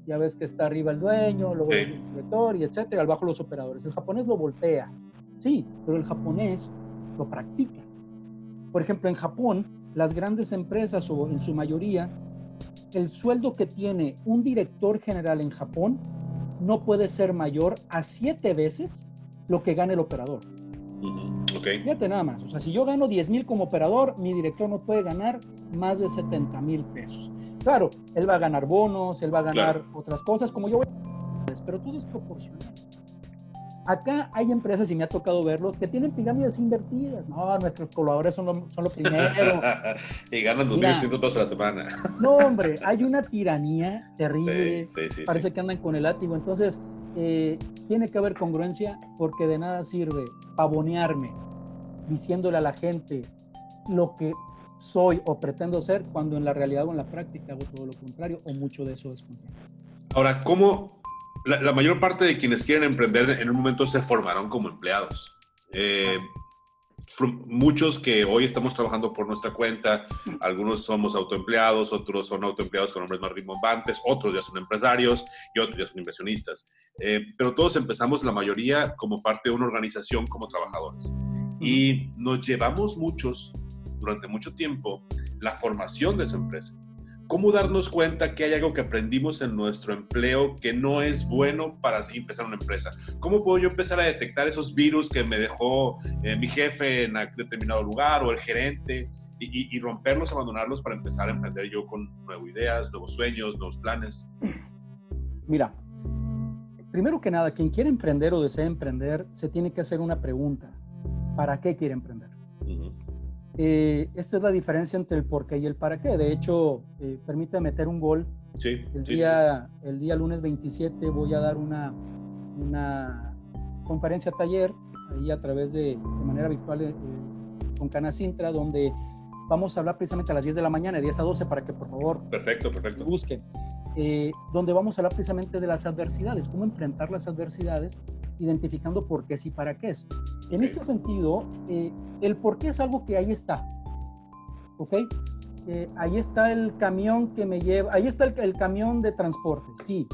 Ya ves que está arriba el dueño, luego el director y etcétera, abajo los operadores. El japonés lo voltea, sí, pero el japonés lo practica. Por ejemplo, en Japón, las grandes empresas o en su mayoría, el sueldo que tiene un director general en Japón no puede ser mayor a siete veces lo que gana el operador. Okay. Fíjate nada más. O sea, si yo gano 10 mil como operador, mi director no puede ganar más de 70 mil pesos. Claro, él va a ganar bonos, él va a ganar otras cosas, como yo voy a... Pero todo es proporcional. Acá hay empresas, y me ha tocado verlos, que tienen pirámides invertidas. No, nuestros colaboradores son lo, son lo primero. y ganan 2.100 pesos a la semana. no, hombre, hay una tiranía terrible. Parece que andan con el látigo. Entonces, eh, tiene que haber congruencia porque de nada sirve pavonearme diciéndole a la gente lo que soy o pretendo ser cuando en la realidad o en la práctica hago todo lo contrario o mucho de eso es contrario. Ahora, ¿cómo la, mayor parte de quienes quieren emprender en un momento se formaron como empleados? Eh, muchos que hoy estamos trabajando por nuestra cuenta, algunos somos autoempleados, otros son autoempleados con nombres más rimbombantes, otros ya son empresarios y otros ya son inversionistas. Eh, pero todos empezamos, la mayoría, como parte de una organización como trabajadores. Y nos llevamos muchos, durante mucho tiempo, la formación de esa empresa. ¿Cómo darnos cuenta que hay algo que aprendimos en nuestro empleo que no es bueno para empezar una empresa? ¿Cómo puedo yo empezar a detectar esos virus que me dejó eh, mi jefe en determinado lugar o el gerente y, y, romperlos, abandonarlos para empezar a emprender yo con nuevas ideas, nuevos sueños, nuevos planes? Mira, primero que nada, quien quiere emprender o desea emprender, se tiene que hacer una pregunta. ¿Para qué quiere emprender? Eh, esta es la diferencia entre el por qué y el para qué. De hecho, eh, permite meter un gol. Sí, el, día, el día lunes 27 voy a dar una, una conferencia taller ahí a través de, de manera virtual eh, con Canacintra, donde vamos a hablar precisamente a las 10 de la mañana, de 10 a 12, para que por favor perfecto, perfecto. busquen. Donde vamos a hablar precisamente de las adversidades, cómo enfrentar las adversidades identificando por qué sí para qué es. En este sentido, eh, el por qué es algo que ahí está. ¿Ok? Eh, ahí está el camión que me lleva, ahí está el, camión de transporte, sí.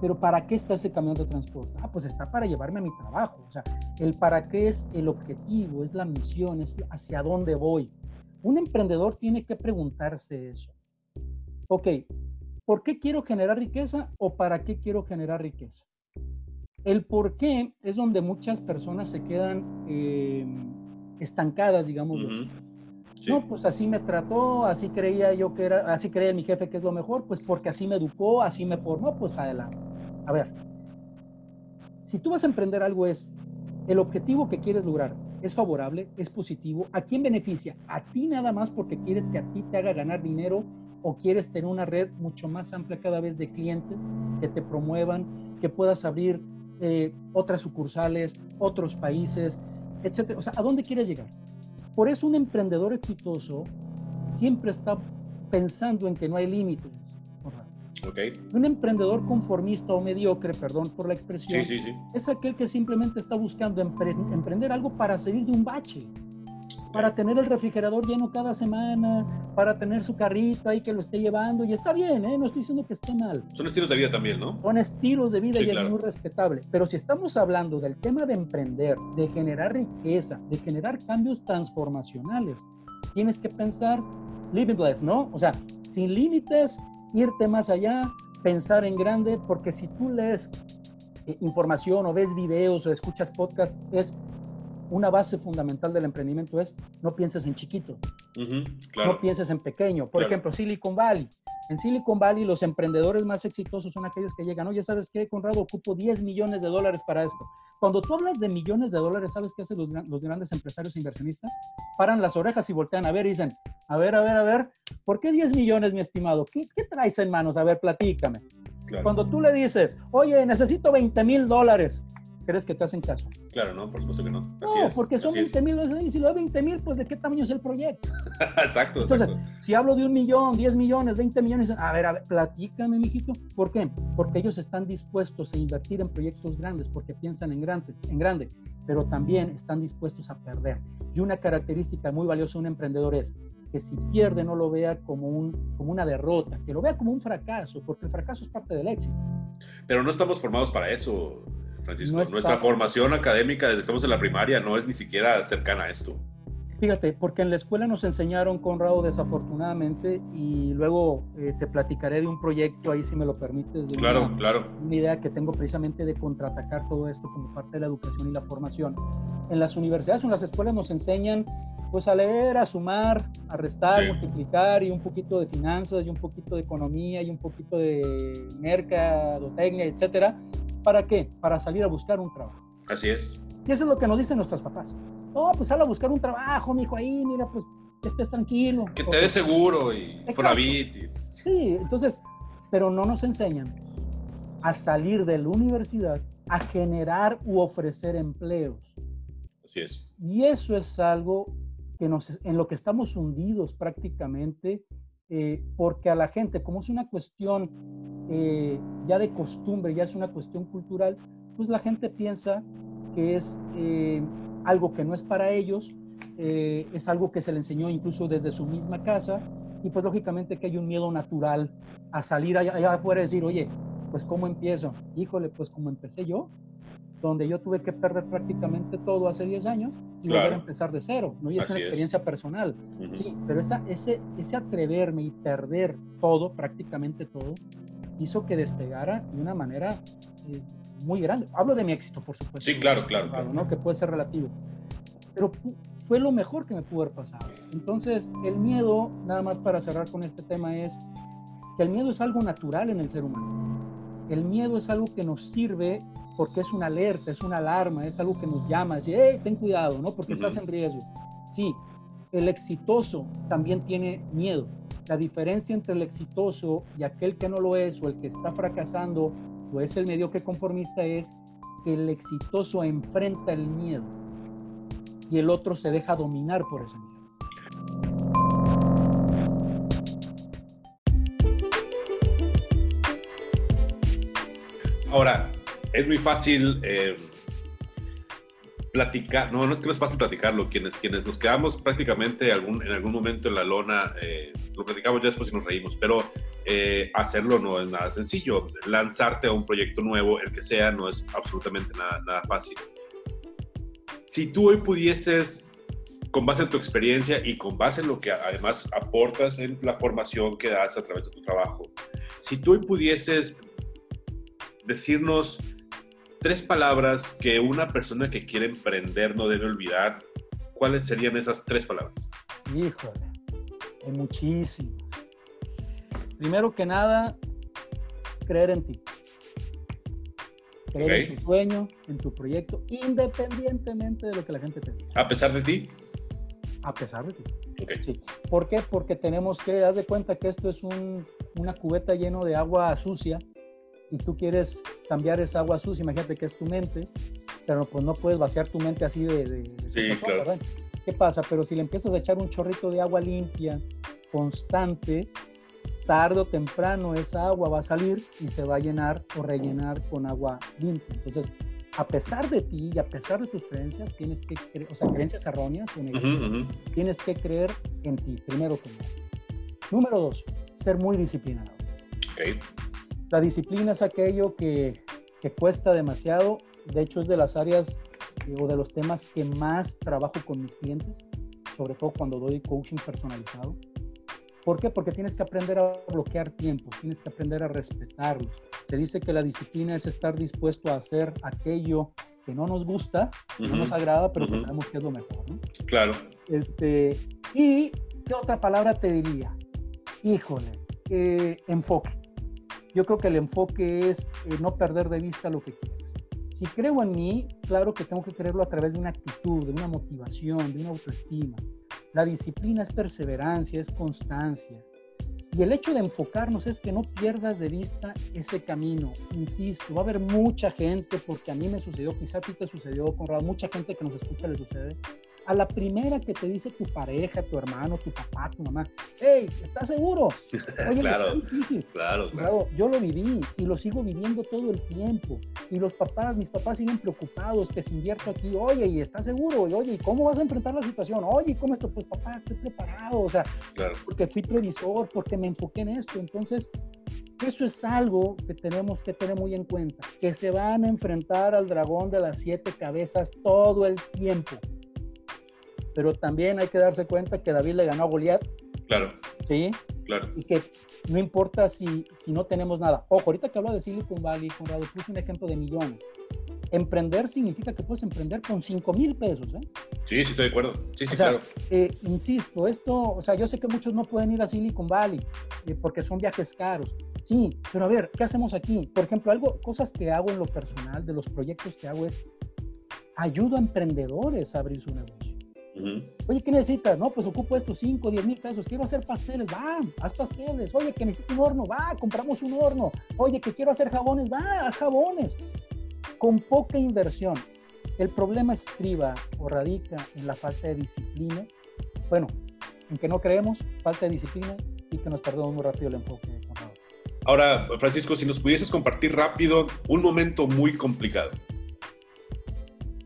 Pero ¿para qué está ese camión de transporte? Ah, pues está para llevarme a mi trabajo. O sea, el para qué es el objetivo, es la misión, es hacia dónde voy. Un emprendedor tiene que preguntarse eso. Ok, ¿por qué quiero generar riqueza o para qué quiero generar riqueza? El por qué es donde muchas personas se quedan eh, estancadas, digamos. No, pues así me trató, así creía yo que era, así creía mi jefe que es lo mejor, pues porque así me educó, así me formó, pues adelante. A ver, si tú vas a emprender algo es, el objetivo que quieres lograr es favorable, es positivo, ¿a quién beneficia? ¿A ti nada más porque quieres que a ti te haga ganar dinero o quieres tener una red mucho más amplia cada vez de clientes que te promuevan, que puedas abrir eh, otras sucursales, otros países, etcétera. O sea, ¿a dónde quieres llegar? Por eso un emprendedor exitoso siempre está pensando en que no hay límites. Okay. Un emprendedor conformista o mediocre, perdón por la expresión, es aquel que simplemente está buscando emprender algo para salir de un bache para tener el refrigerador lleno cada semana, para tener su carrito ahí que lo esté llevando. Y está bien, ¿eh? no estoy diciendo que esté mal. Son estilos de vida también, ¿no? Son estilos de vida y es muy respetable. Pero si estamos hablando del tema de emprender, de generar riqueza, de generar cambios transformacionales, tienes que pensar limitless, ¿no? O sea, sin límites, irte más allá, pensar en grande, porque si tú lees eh, información o ves videos o escuchas podcasts, es una base fundamental del emprendimiento es no pienses en chiquito, no pienses en pequeño. Por ejemplo, Silicon Valley. En Silicon Valley los emprendedores más exitosos son aquellos que llegan, oye, ¿sabes qué, Conrado? Ocupo 10 millones de dólares para esto. Cuando tú hablas de millones de dólares, ¿sabes qué hacen los, grandes empresarios e inversionistas? Paran las orejas y voltean a ver y dicen, a ver, a ver, a ver, ¿por qué 10 millones, mi estimado? ¿Qué, traes en manos? A ver, platícame. Cuando tú le dices, oye, necesito 20 mil dólares, ¿crees que te hacen caso? Claro, no, por supuesto que no. no, porque son 20 mil, y si lo de 20 mil, pues ¿de qué tamaño es el proyecto? exacto, Entonces, si hablo de un millón, 10 millones, 20 millones, a ver, a ver, platícame, mijito. ¿Por qué? Porque ellos están dispuestos a invertir en proyectos grandes porque piensan en grande, en grande, pero también están dispuestos a perder. Y una característica muy valiosa de un emprendedor es que si pierde no lo vea como, un, como una derrota, que lo vea como un fracaso, porque el fracaso es parte del éxito. Pero no estamos formados para eso, Francisco. Nuestra formación académica desde que estamos en la primaria no es ni siquiera cercana a esto. Fíjate, porque en la escuela nos enseñaron, Conrado, desafortunadamente, y luego eh, te platicaré de un proyecto, ahí si me lo permites, de claro, una, claro. una idea que tengo precisamente de contraatacar todo esto como parte de la educación y la formación. En las universidades o en las escuelas nos enseñan pues a leer, a sumar, a restar, multiplicar y un poquito de finanzas y un poquito de economía y un poquito de mercadotecnia, etcétera. ¿Para qué? Para salir a buscar un trabajo. Así es. Y eso es lo que nos dicen nuestros papás. No, pues sal a buscar un trabajo, mijo, ahí, mira, pues estés tranquilo. Que te dé seguro y Fonavit. Sí, entonces, pero no nos enseñan a salir de la universidad a generar u ofrecer empleos. Así es. Y eso es algo que nos, en lo que estamos hundidos prácticamente, eh, porque a la gente, como es una cuestión eh, ya de costumbre, ya es una cuestión cultural, pues la gente piensa que es eh, algo que no es para ellos, eh, es algo que se le enseñó incluso desde su misma casa y pues lógicamente que hay un miedo natural a salir allá, afuera y decir, oye, pues ¿cómo empiezo? Híjole, pues como empecé yo, donde yo tuve que perder prácticamente todo hace 10 años y volver a empezar de cero, ¿no? Y es una experiencia personal, sí, pero esa, ese, ese atreverme y perder todo, prácticamente todo, hizo que despegara de una manera eh, muy grande. Hablo de mi éxito, por supuesto. Sí, claro, claro. claro. ¿no? Que puede ser relativo. Pero fue lo mejor que me pudo haber pasado. Entonces, el miedo, nada más para cerrar con este tema, es que el miedo es algo natural en el ser humano. El miedo es algo que nos sirve porque es una alerta, es una alarma, es algo que nos llama, decir, hey, ten cuidado, ¿no? Porque estás en riesgo. Sí, el exitoso también tiene miedo. La diferencia entre el exitoso y aquel que no lo es o el que está fracasando o es el mediocre conformista es que el exitoso enfrenta el miedo y el otro se deja dominar por ese miedo. Ahora, es muy fácil eh, platicar, no, no es que no es fácil platicarlo, quienes, quienes nos quedamos prácticamente algún, en algún momento en la lona, eh, lo platicamos ya después y nos reímos, pero eh, hacerlo no es nada sencillo. Lanzarte a un proyecto nuevo, el que sea, no es absolutamente nada, nada fácil. Si tú hoy pudieses, con base en tu experiencia y con base en lo que además aportas en la formación que das a través de tu trabajo, si tú hoy pudieses decirnos tres palabras que una persona que quiere emprender no debe olvidar, ¿cuáles serían esas tres palabras? Híjole, hay muchísimas. Primero que nada, creer en ti. Creer en tu sueño, en tu proyecto, independientemente de lo que la gente te diga. ¿A pesar de ti? A pesar de ti. Sí. ¿Por qué? Porque tenemos que, dar de cuenta que esto es una cubeta lleno de agua sucia y tú quieres cambiar esa agua sucia, imagínate que es tu mente, pero pues no puedes vaciar tu mente así de... sí, claro. ¿Qué pasa? Pero si le empiezas a echar un chorrito de agua limpia, constante, tarde o temprano esa agua va a salir y se va a llenar o rellenar con agua limpia. Entonces, a pesar de ti y a pesar de tus creencias, tienes que, o sea, creencias erróneas, tienes que creer en ti, primero que nada. Número dos, ser muy disciplinado. Okay. La disciplina es aquello que, cuesta demasiado. De hecho, es de las áreas eh, o de los temas que más trabajo con mis clientes, sobre todo cuando doy coaching personalizado. ¿Por qué? Porque tienes que aprender a bloquear tiempo, tienes que aprender a respetarlos. Se dice que la disciplina es estar dispuesto a hacer aquello que no nos gusta, no nos agrada, pero que sabemos que es lo mejor. Claro. Este, y, ¿qué otra palabra te diría? Híjole, eh, enfoque. Yo creo que el enfoque es eh, no perder de vista lo que quieres. Si creo en mí, claro que tengo que creerlo a través de una actitud, de una motivación, de una autoestima. La disciplina es perseverancia, es constancia. Y el hecho de enfocarnos es que no pierdas de vista ese camino. Insisto, va a haber mucha gente, porque a mí me sucedió, quizá a ti te sucedió, Conrado, mucha gente que nos escucha le sucede, a la primera que te dice tu pareja, tu hermano, tu papá, tu mamá, hey, ¿estás seguro? Oye, claro, difícil. Claro, claro, Yo lo viví y lo sigo viviendo todo el tiempo. Y los papás, mis papás siguen preocupados que si invierto aquí, oye, ¿y estás seguro? Y, oye, ¿y cómo vas a enfrentar la situación? Oye, ¿cómo esto? Pues papá, estoy preparado. O sea, porque fui previsor, porque me enfoqué en esto. Entonces, eso es algo que tenemos que tener muy en cuenta, que se van a enfrentar al dragón de las siete cabezas todo el tiempo pero también hay que darse cuenta que David le ganó a Goliat. Claro. Sí. Claro. Y que no importa si, si no tenemos nada. Ojo, ahorita que hablo de Silicon Valley, Conrado, puse un ejemplo de millones. Emprender significa que puedes emprender con 5 mil pesos. ¿eh? Sí, sí, estoy de acuerdo. Sí, sí, claro. Eh, insisto, esto, o sea, yo sé que muchos no pueden ir a Silicon Valley eh, porque son viajes caros. Sí, pero a ver, ¿qué hacemos aquí? Por ejemplo, algo, cosas que hago en lo personal, de los proyectos que hago es ayudo a emprendedores a abrir su negocio. Oye, ¿qué necesitas? No, pues ocupo estos 5, 10 mil pesos. Quiero hacer pasteles, va, haz pasteles. Oye, que necesito un horno, va, compramos un horno. Oye, que quiero hacer jabones, va, haz jabones. Con poca inversión. El problema estriba o radica en la falta de disciplina. Bueno, en que no creemos, falta de disciplina y que nos perdemos muy rápido el enfoque. Ahora, Francisco, si nos pudieses compartir rápido un momento muy complicado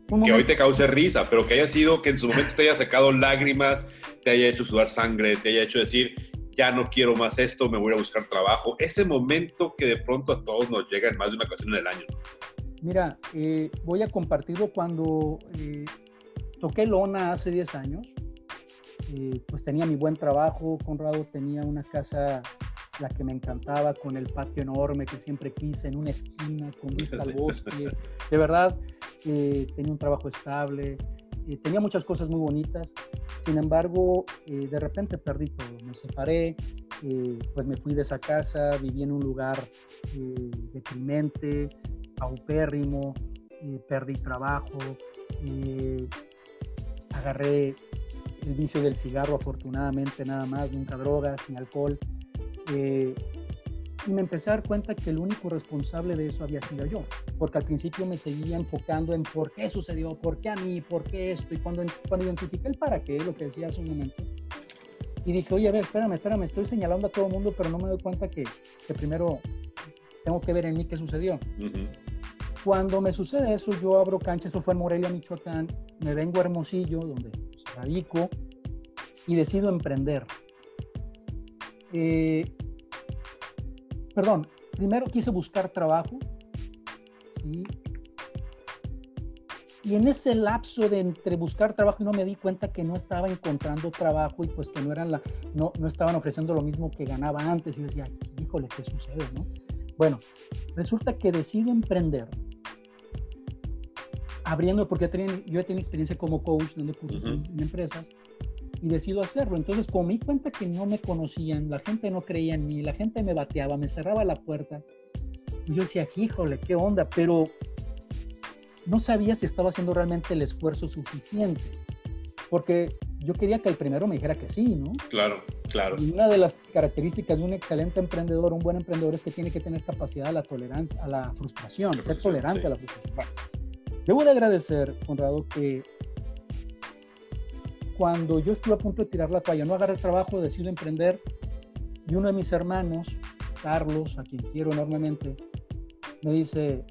que hoy te cause risa, pero que haya sido que en su momento te haya sacado lágrimas, te haya hecho sudar sangre, te haya hecho decir, ya no quiero más esto, me voy a buscar trabajo. Ese momento que de pronto a todos nos llega en más de una ocasión en el año. Mira, eh, voy a compartirlo cuando eh, toqué lona hace 10 años. Eh, pues tenía mi buen trabajo, Conrado tenía una casa la que me encantaba, con el patio enorme que siempre quise, en una esquina, con vista al bosque. De verdad, eh, tenía un trabajo estable, eh, tenía muchas cosas muy bonitas. Sin embargo, eh, de repente perdí todo. Me separé, pues me fui de esa casa, viví en un lugar deprimente, paupérrimo, perdí trabajo, agarré el vicio del cigarro, afortunadamente, nada más, nunca drogas ni alcohol. Y me empecé a dar cuenta que el único responsable de eso había sido yo, porque al principio me seguía enfocando en por qué sucedió, por qué a mí, por qué esto, y cuando, cuando identifiqué el para qué, lo que decía hace un momento, y dije, oye, a ver, espérame, espérame, estoy señalando a todo el mundo, pero no me doy cuenta que, que primero tengo que ver en mí qué sucedió. Cuando me sucede eso, yo abro cancha, eso fue en Morelia, Michoacán, me vengo a Hermosillo, donde pues, radico, y decido emprender. Eh, perdón, primero quise buscar trabajo. Y en ese lapso de entre buscar trabajo no me di cuenta que no estaba encontrando trabajo y pues que no eran la, no, no estaban ofreciendo lo mismo que ganaba antes. Y decía, híjole, ¿qué sucede? ¿no? Bueno, resulta que decido emprender abriendo, porque yo he tenido experiencia como coach dando cursos en, empresas, y decido hacerlo. Entonces, como me di cuenta que no me conocían, la gente no creía en mí, la gente me bateaba, me cerraba la puerta, y yo decía, híjole, qué onda, pero no sabía si estaba haciendo realmente el esfuerzo suficiente, porque yo quería que el primero me dijera que sí, ¿no? Claro, claro. Y una de las características de un excelente emprendedor, un buen emprendedor, es que tiene que tener capacidad a la tolerancia, a la frustración, ser tolerante a la frustración. Bueno, debo de agradecer, Conrado, que cuando yo estuve a punto de tirar la toalla, no agarré el trabajo, decido emprender, y uno de mis hermanos, Carlos, a quien quiero enormemente, me dice,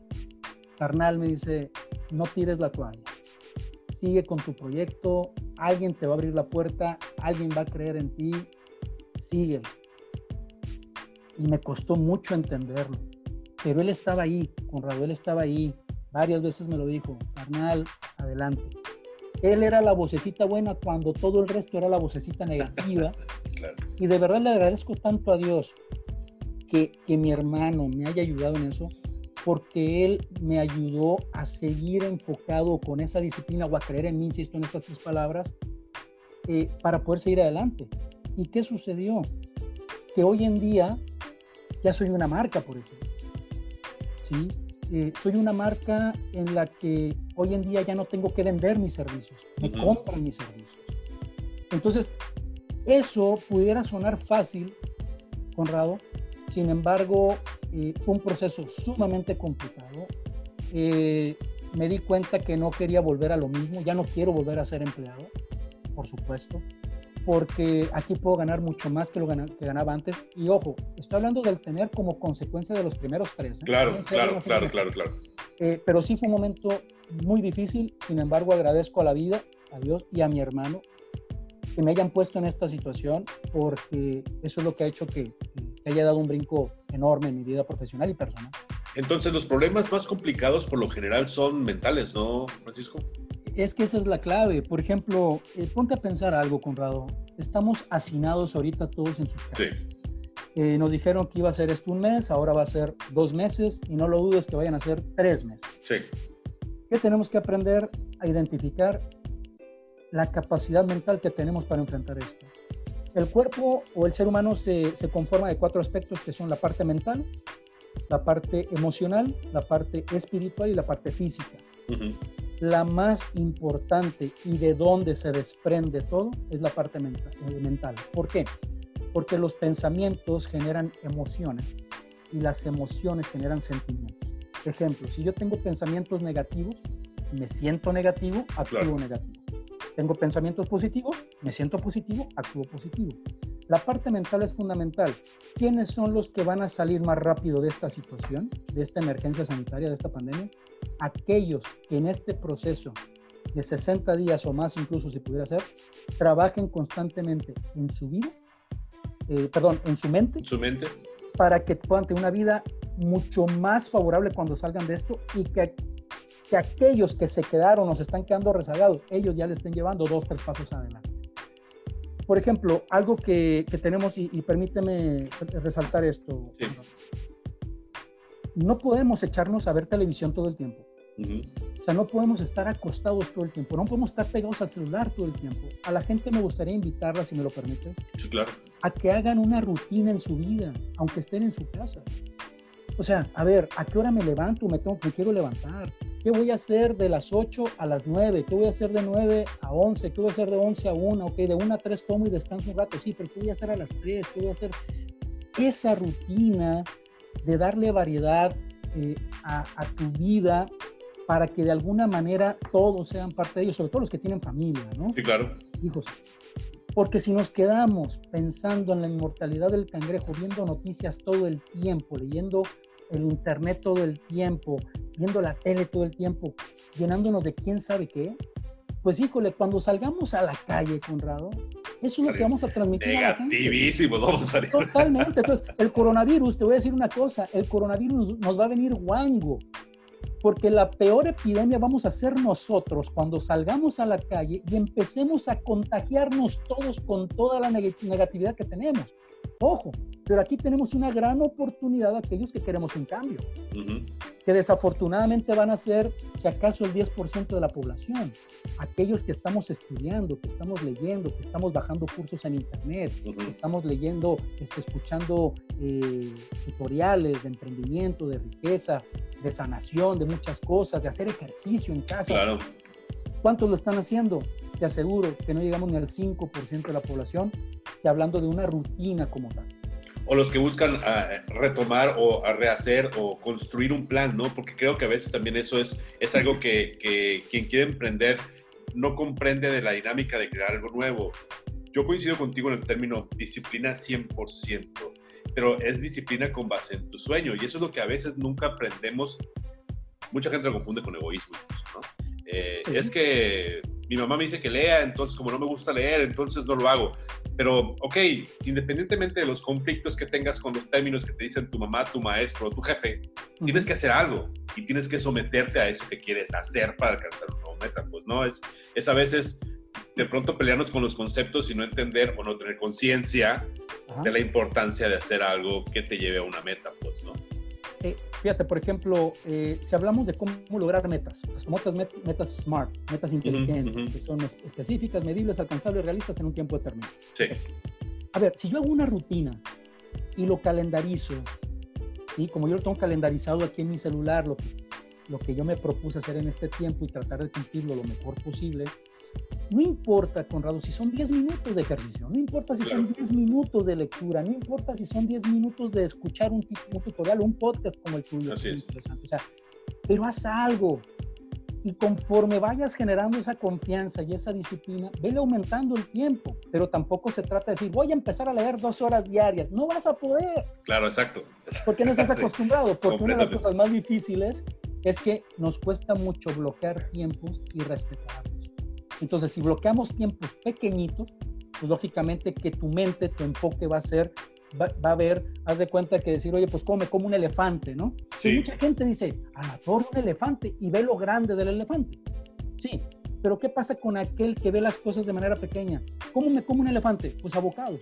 carnal, me dice, no tires la toalla, sigue con tu proyecto, alguien te va a abrir la puerta, alguien va a creer en ti, sigue. Y me costó mucho entenderlo, pero él estaba ahí, Conrado, él estaba ahí, varias veces me lo dijo, carnal, adelante. Él era la vocecita buena cuando todo el resto era la vocecita negativa. Y de verdad le agradezco tanto a Dios que, que mi hermano me haya ayudado en eso, porque él me ayudó a seguir enfocado con esa disciplina o a creer en mí, insisto en estas tres palabras, eh, para poder seguir adelante. ¿Y qué sucedió? Que hoy en día ya soy una marca, por ejemplo. ¿Sí? Eh, soy una marca en la que hoy en día ya no tengo que vender mis servicios, me compran mis servicios. Entonces, eso pudiera sonar fácil Conrado. Sin embargo, eh, fue un proceso sumamente complicado. Eh, me di cuenta que no quería volver a lo mismo, ya no quiero volver a ser empleado, por supuesto, porque aquí puedo ganar mucho más que lo que ganaba antes. Y ojo, estoy hablando del tener como consecuencia de los primeros tres. ¿eh? Claro, claro, claro, claro, claro, pero sí fue un momento muy difícil, sin embargo agradezco a la vida, a Dios y a mi hermano que me hayan puesto en esta situación, porque eso es lo que ha hecho que, que haya dado un brinco enorme en mi vida profesional y personal. Entonces, los problemas más complicados por lo general son mentales, ¿no, Francisco? Es que esa es la clave. Por ejemplo, eh, ponte a pensar algo, Conrado. Estamos hacinados ahorita todos en sus casas. Eh, nos dijeron que iba a ser esto un mes, ahora va a ser dos meses y no lo dudes que vayan a ser tres meses. Sí. ¿Qué tenemos que aprender a identificar? La capacidad mental que tenemos para enfrentar esto. El cuerpo o el ser humano se, se conforma de cuatro aspectos que son la parte mental, la parte emocional, la parte espiritual y la parte física. La más importante y de donde se desprende todo es la parte eh, mental. ¿Por qué? Porque los pensamientos generan emociones y las emociones generan sentimientos. Ejemplo, si yo tengo pensamientos negativos, me siento negativo, actúo negativo. Tengo pensamientos positivos, me siento positivo, actúo positivo. La parte mental es fundamental. ¿Quiénes son los que van a salir más rápido de esta situación, de esta emergencia sanitaria, de esta pandemia? Aquellos que en este proceso de 60 días o más, incluso si pudiera ser, trabajen constantemente en su vida, eh, perdón, en su mente. Su mente. Para que puedan tener una vida mucho más favorable cuando salgan de esto y que, que aquellos que se quedaron o se están quedando rezagados, ellos ya le estén llevando dos, tres pasos adelante. Por ejemplo, algo que, tenemos, y, permíteme resaltar esto, no podemos echarnos a ver televisión todo el tiempo. O sea, no podemos estar acostados todo el tiempo, no podemos estar pegados al celular todo el tiempo. A la gente me gustaría invitarla, si me lo permite, sí, claro. a que hagan una rutina en su vida, aunque estén en su casa. O sea, a ver, ¿a qué hora me levanto? Me, tengo, me quiero levantar. ¿Qué voy a hacer de las 8 a las 9? ¿Qué voy a hacer de 9 a 11? ¿Qué voy a hacer de 11 a 1? Ok, de 1 a 3 como y descanso un rato. Sí, pero ¿qué voy a hacer a las 3? ¿Qué voy a hacer? Esa rutina de darle variedad eh, a, a tu vida para que de alguna manera todos sean parte de ellos, sobre todo los que tienen familia, ¿no? Sí, claro. Hijos. Porque si nos quedamos pensando en la inmortalidad del cangrejo, viendo noticias todo el tiempo, leyendo el internet todo el tiempo, viendo la tele todo el tiempo, llenándonos de quién sabe qué, pues híjole, cuando salgamos a la calle, Conrado, eso es lo que vamos a transmitir. Negativísimo, vamos a salir. Totalmente. Entonces, el coronavirus, te voy a decir una cosa, el coronavirus nos va a venir guango, porque la peor epidemia vamos a ser nosotros cuando salgamos a la calle y empecemos a contagiarnos todos con toda la negatividad que tenemos. Ojo, pero aquí tenemos una gran oportunidad a aquellos que queremos un cambio, que desafortunadamente van a ser, si acaso, el 10% de la población. Aquellos que estamos estudiando, que estamos leyendo, que estamos bajando cursos en Internet, que estamos leyendo, este, escuchando eh, tutoriales de emprendimiento, de riqueza, de sanación, de muchas cosas, de hacer ejercicio en casa. Claro. ¿Cuántos lo están haciendo? Te aseguro que no llegamos ni al 5% de la población, si hablando de una rutina como tal. O los que buscan ah, retomar o rehacer o construir un plan, ¿no? Porque creo que a veces también eso es, es algo que, que quien quiere emprender no comprende de la dinámica de crear algo nuevo. Yo coincido contigo en el término disciplina 100%, pero es disciplina con base en tu sueño y eso es lo que a veces nunca aprendemos. Mucha gente lo confunde con egoísmo, ¿no? Eh, es que mi mamá me dice que lea, entonces como no me gusta leer, entonces no lo hago. Pero, ok, independientemente de los conflictos que tengas con los términos que te dicen tu mamá, tu maestro, tu jefe, tienes que hacer algo y tienes que someterte a eso que quieres hacer para alcanzar una meta. Pues no, es, es a veces de pronto pelearnos con los conceptos y no entender o no tener conciencia de la importancia de hacer algo que te lleve a una meta, pues, ¿no? Eh, fíjate, por ejemplo, eh, si hablamos de cómo lograr metas, las famosas metas SMART, metas inteligentes, que son específicas, medibles, alcanzables, realistas en un tiempo determinado. Sí. A ver, si yo hago una rutina y lo calendarizo, ¿sí? como yo lo tengo calendarizado aquí en mi celular, lo que, lo que yo me propuse hacer en este tiempo y tratar de cumplirlo lo mejor posible, no importa, Conrado, si son 10 minutos de ejercicio, no importa si son 10 minutos de lectura, no importa si son 10 minutos de escuchar un, un tutorial o un podcast como el tuyo. Así es. Interesante. O sea, pero haz algo. Y conforme vayas generando esa confianza y esa disciplina, vele aumentando el tiempo. Pero tampoco se trata de decir, voy a empezar a leer dos horas diarias. No vas a poder. Claro, exacto. Porque no estás acostumbrado. Porque una de las cosas más difíciles es que nos cuesta mucho bloquear tiempos y respetarlos. Entonces, si bloqueamos tiempos pequeñitos, pues lógicamente que tu mente, tu enfoque va a ser, va, a ver, haz de cuenta que decir, oye, pues come como un elefante, ¿no? Sí. Y mucha gente dice, a la torre un elefante y ve lo grande del elefante. Sí, pero ¿qué pasa con aquel que ve las cosas de manera pequeña? ¿Cómo me como un elefante? Pues abocados,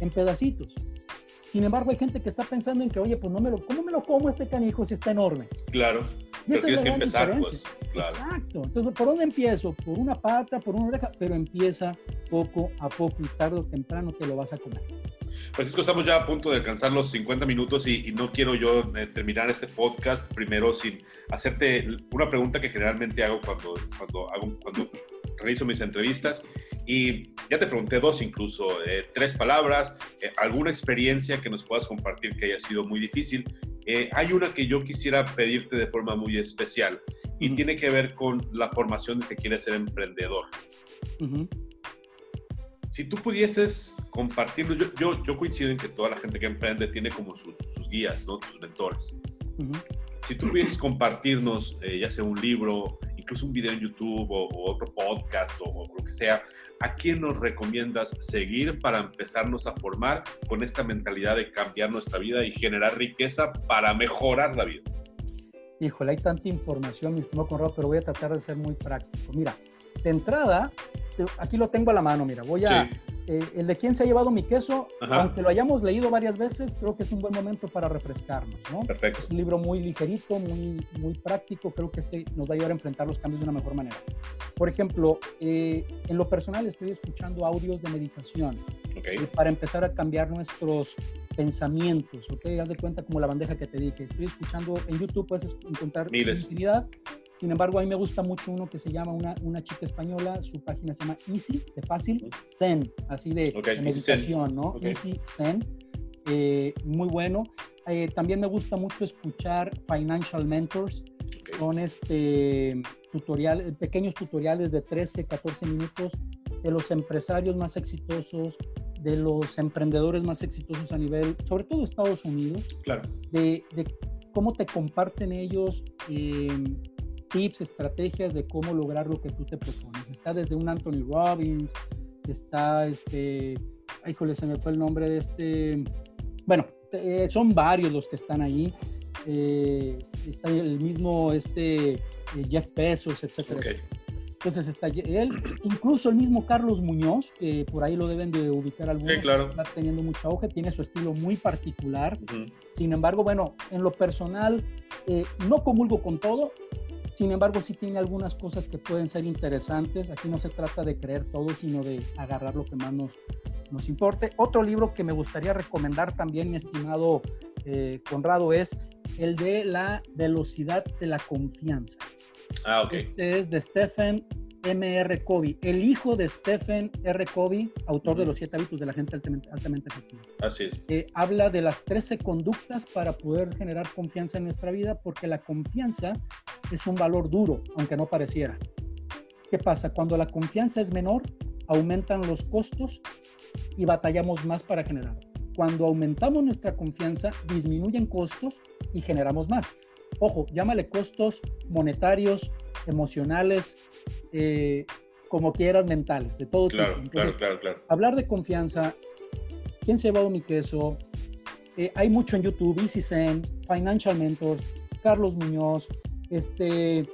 en pedacitos. Sin embargo, hay gente que está pensando en que, oye, pues no me lo, ¿cómo me lo como este canijo si está enorme? Claro. Y esa es la que empezar, pues, claro. Exacto. Entonces, ¿por dónde empiezo? Por una pata, por una oreja, pero empieza poco a poco y tarde o temprano te lo vas a comer. Francisco, estamos ya a punto de alcanzar los 50 minutos y, y no quiero yo eh, terminar este podcast primero sin hacerte una pregunta que generalmente hago cuando, cuando, hago, cuando realizo mis entrevistas y ya te pregunté dos incluso, eh, tres palabras, eh, alguna experiencia que nos puedas compartir que haya sido muy difícil. Eh, hay una que yo quisiera pedirte de forma muy especial y tiene que ver con la formación de que quieres ser emprendedor. Si tú pudieses compartirlo, yo, yo, yo, coincido en que toda la gente que emprende tiene como sus, sus guías, ¿no? sus mentores. Si tú pudieses compartirnos, ya sea un libro, incluso un video en YouTube o, otro podcast o, lo que sea, ¿a quién nos recomiendas seguir para empezarnos a formar con esta mentalidad de cambiar nuestra vida y generar riqueza para mejorar la vida? Híjole, hay tanta información, mi estimado Conrado, pero voy a tratar de ser muy práctico. Mira, de entrada, aquí lo tengo a la mano, mira, voy a... Eh, el de quién se ha llevado mi queso, aunque lo hayamos leído varias veces, creo que es un buen momento para refrescarnos, ¿no? Perfecto. Es un libro muy ligerito, muy, muy práctico, creo que este nos va a ayudar a enfrentar los cambios de una mejor manera. Por ejemplo, eh, en lo personal estoy escuchando audios de meditación okay. Eh, para empezar a cambiar nuestros pensamientos, ¿ok? Haz de cuenta como la bandeja que te dije. Estoy escuchando en YouTube, puedes encontrar Miles. infinidad sin embargo, a mí me gusta mucho uno que se llama una, una chica española, su página se llama Easy, de fácil, Zen, así de, okay, de meditación, Zen. ¿no? Okay. Easy Zen, eh, muy bueno. Eh, también me gusta mucho escuchar Financial Mentors, okay. son este, tutorial, pequeños tutoriales de 13, 14 minutos de los empresarios más exitosos, de los emprendedores más exitosos a nivel, sobre todo Estados Unidos, claro. de, de cómo te comparten ellos eh, tips, estrategias de cómo lograr lo que tú te propones. Está desde un Anthony Robbins, está este, ay, jole, se me fue el nombre de este, bueno, eh, son varios los que están ahí. Eh, está el mismo este, eh, Jeff Bezos, etcétera. Okay. Entonces está él, incluso el mismo Carlos Muñoz, que por ahí lo deben de ubicar algunos, sí, claro. está teniendo mucha auge, tiene su estilo muy particular. Uh -huh. Sin embargo, bueno, en lo personal, eh, no comulgo con todo, sin embargo, sí tiene algunas cosas que pueden ser interesantes. Aquí no se trata de creer todo, sino de agarrar lo que más nos, nos importe. Otro libro que me gustaría recomendar también, mi estimado eh, Conrado, es el de la velocidad de la confianza. Ah, ok. Este es de Stephen M.R. Covey, el hijo de Stephen R. Covey, autor uh -huh. de Los siete hábitos de la gente altamente, altamente efectiva. Así es. Eh, habla de las 13 conductas para poder generar confianza en nuestra vida, porque la confianza es un valor duro, aunque no pareciera. ¿Qué pasa? Cuando la confianza es menor, aumentan los costos y batallamos más para generar. Cuando aumentamos nuestra confianza, disminuyen costos y generamos más. Ojo, llámale costos monetarios, emocionales, eh, como quieras, mentales, de todo claro, tipo. Entonces, claro, claro, claro. Hablar de confianza, ¿quién se ha llevado mi queso? Eh, hay mucho en YouTube, Easy Zen, Financial Mentors, Carlos Muñoz, este,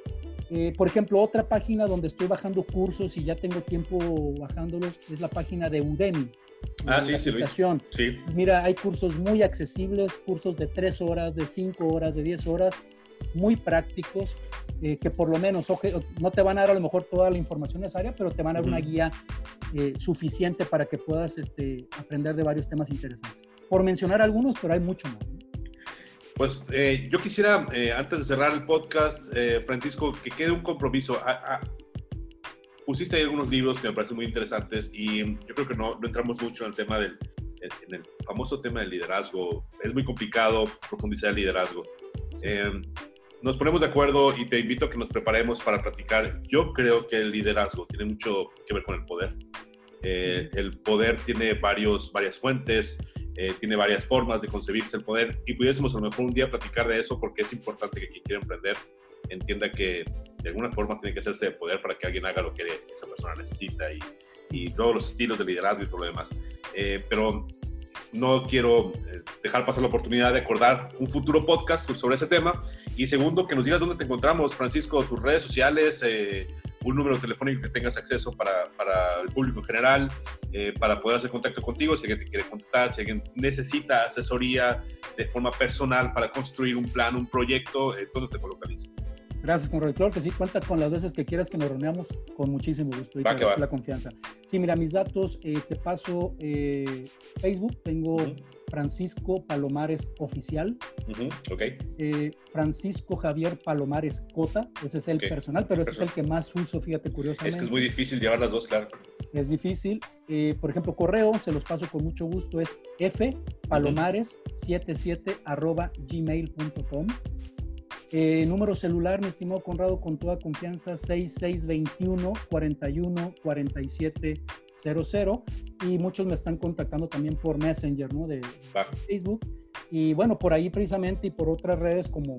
eh, por ejemplo, otra página donde estoy bajando cursos y ya tengo tiempo bajándolos es la página de Udemy. Ah, sí, sí, Luis. Sí. Mira, hay cursos muy accesibles, cursos de 3 horas, de 5 horas, de 10 horas, muy prácticos, eh, que por lo menos oje, no te van a dar a lo mejor toda la información necesaria, pero te van a dar uh -huh. una guía eh, suficiente para que puedas este, aprender de varios temas interesantes. Por mencionar algunos, pero hay mucho más. ¿no? Pues eh, yo quisiera, eh, antes de cerrar el podcast, eh, Francisco, que quede un compromiso. A, a, pusiste ahí algunos libros que me parecen muy interesantes y yo creo que no, no entramos mucho en el tema del en el famoso tema del liderazgo. Es muy complicado profundizar el liderazgo. Eh, nos ponemos de acuerdo y te invito a que nos preparemos para platicar. Yo creo que el liderazgo tiene mucho que ver con el poder. Eh, el poder tiene varios, varias fuentes, eh, tiene varias formas de concebirse el poder y pudiésemos a lo mejor un día platicar de eso porque es importante que quien quiera emprender entienda que de alguna forma tiene que hacerse de poder para que alguien haga lo que esa persona necesita y, y todos los estilos de liderazgo y todo lo demás. Eh, pero no quiero eh, dejar pasar la oportunidad de acordar un futuro podcast sobre ese tema. Y segundo, que nos digas dónde te encontramos, Francisco, tus redes sociales, eh, un número telefónico que tengas acceso para, para el público en general, eh, para poder hacer contacto contigo, si alguien te quiere contactar, si alguien necesita asesoría de forma personal para construir un plan, un proyecto, ¿dónde te localizas? Gracias, con Claro que sí, cuenta con las veces que quieras que nos reunamos con muchísimo gusto y te agradezco la confianza. Sí, mira, mis datos, eh, te paso eh, Facebook, tengo Francisco Palomares Oficial, eh, Francisco Javier Palomares Cota, ese es el personal, pero ese es el que más uso, fíjate, curiosamente. Es que es muy difícil llevar las dos, claro. Es difícil. por ejemplo, correo, se los paso con mucho gusto, es fpalomares77 arroba gmail.com. Eh, número celular, mi estimado Conrado, con toda confianza, 6621 41 47 00. Y muchos me están contactando también por Messenger, ¿no? De, Facebook. Y bueno, por ahí precisamente y por otras redes como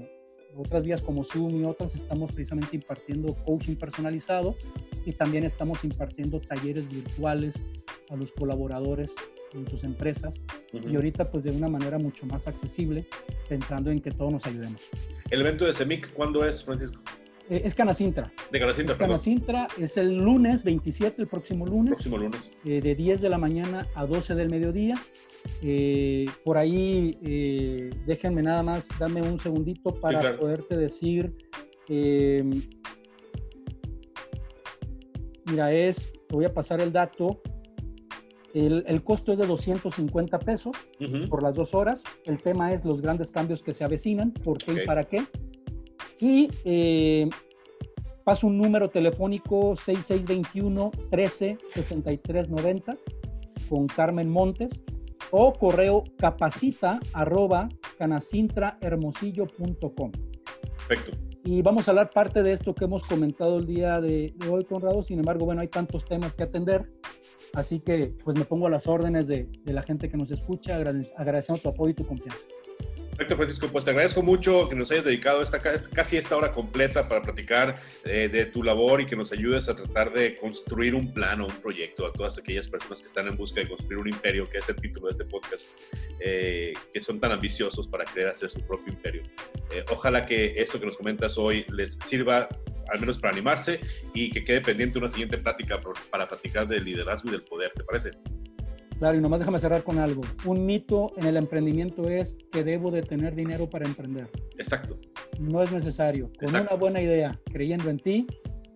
otras vías como Zoom y otras, estamos precisamente impartiendo coaching personalizado y también estamos impartiendo talleres virtuales a los colaboradores en sus empresas y ahorita pues de una manera mucho más accesible pensando en que todos nos ayudemos. ¿El evento de CEMIC cuándo es, Francisco? Eh, es Canacintra. De Canacintra, es Canacintra es el lunes 27, el próximo lunes. Próximo lunes. Eh, de 10 de la mañana a 12 del mediodía. Eh, por ahí, déjenme nada más, dame un segundito para poderte decir. mira, es, te voy a pasar el dato. El, costo es de 250 pesos por las dos horas. El tema es los grandes cambios que se avecinan, por qué y para qué. Y eh, paso un número telefónico 6621 13 63 90 con Carmen Montes o correo capacita arroba canacintrahermosillo.com. Perfecto. Y vamos a hablar parte de esto que hemos comentado el día de, de hoy, Conrado. Sin embargo, bueno, hay tantos temas que atender Así que pues me pongo a las órdenes de, la gente que nos escucha, agradeciendo tu apoyo y tu confianza. Perfecto, Francisco. Pues te agradezco mucho que nos hayas dedicado esta, casi esta hora completa para platicar eh, de tu labor y que nos ayudes a tratar de construir un plan o un proyecto a todas aquellas personas que están en busca de construir un imperio, que es el título de este podcast, eh, que son tan ambiciosos para querer hacer su propio imperio. Eh, ojalá que esto que nos comentas hoy les sirva al menos para animarse y que quede pendiente una siguiente plática para platicar del liderazgo y del poder, ¿te parece? Claro, y nomás déjame cerrar con algo. Un mito en el emprendimiento es que debo de tener dinero para emprender. Exacto. No es necesario. Con una buena idea, creyendo en ti,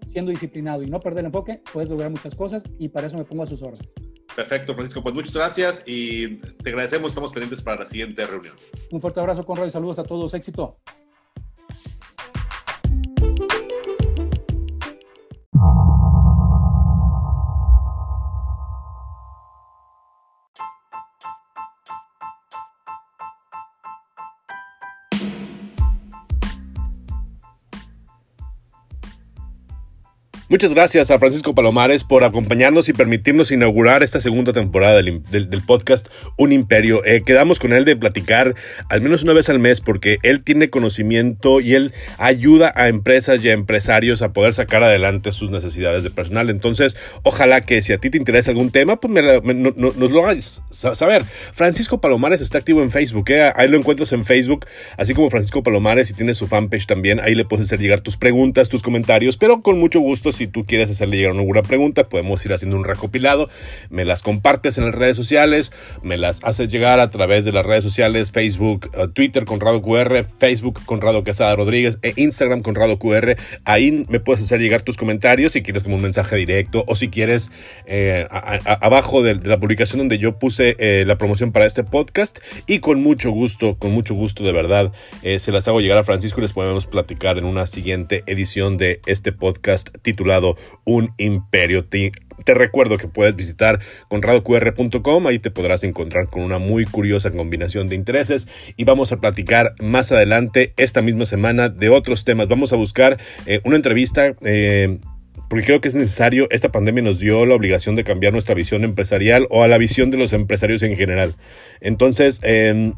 siendo disciplinado y no perder el enfoque, puedes lograr muchas cosas y para eso me pongo a sus órdenes. Perfecto, Francisco. Pues muchas gracias y te agradecemos. Estamos pendientes para la siguiente reunión. Un fuerte abrazo, Conrado, y saludos a todos. Éxito. Muchas gracias a Francisco Palomares por acompañarnos y permitirnos inaugurar esta segunda temporada del, podcast Un Imperio. Eh, quedamos con él de platicar al menos una vez al mes porque él tiene conocimiento y él ayuda a empresas y a empresarios a poder sacar adelante sus necesidades de personal. Entonces, ojalá que si a ti te interesa algún tema, pues nos lo hagas saber. Francisco Palomares está activo en Facebook. Eh, ahí lo encuentras en Facebook, así como Francisco Palomares y tiene su fanpage también. Ahí le puedes hacer llegar tus preguntas, tus comentarios, pero con mucho gusto si tú quieres hacerle llegar alguna pregunta, podemos ir haciendo un recopilado. Me las compartes en las redes sociales, me las haces llegar a través de las redes sociales, Facebook, uh, Twitter, Conrado QR, Facebook, Conrado Quesada Rodríguez e Instagram, Conrado QR. Ahí me puedes hacer llegar tus comentarios si quieres como un mensaje directo o si quieres eh, abajo de, la publicación donde yo puse eh, la promoción para este podcast y con mucho gusto, con mucho gusto de verdad, eh, se las hago llegar a Francisco y les podemos platicar en una siguiente edición de este podcast titulado Un Imperio. Te, recuerdo que puedes visitar conradoqr.com, ahí te podrás encontrar con una muy curiosa combinación de intereses y vamos a platicar más adelante esta misma semana de otros temas. Vamos a buscar eh, una entrevista. Eh, porque creo que es necesario, esta pandemia nos dio la obligación de cambiar nuestra visión empresarial o a la visión de los empresarios en general. Entonces, eh,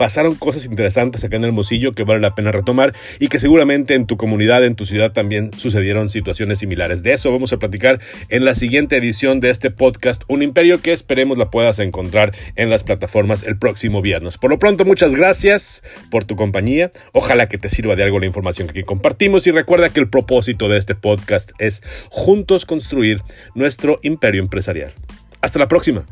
pasaron cosas interesantes acá en Hermosillo que vale la pena retomar y que seguramente en tu comunidad, en tu ciudad también sucedieron situaciones similares. De eso vamos a platicar en la siguiente edición de este podcast, Un Imperio que esperemos la puedas encontrar en las plataformas el próximo viernes. Por lo pronto, muchas gracias por tu compañía. Ojalá que te sirva de algo la información que aquí compartimos y recuerda que el propósito de este podcast es juntos construir nuestro imperio empresarial. Hasta la próxima.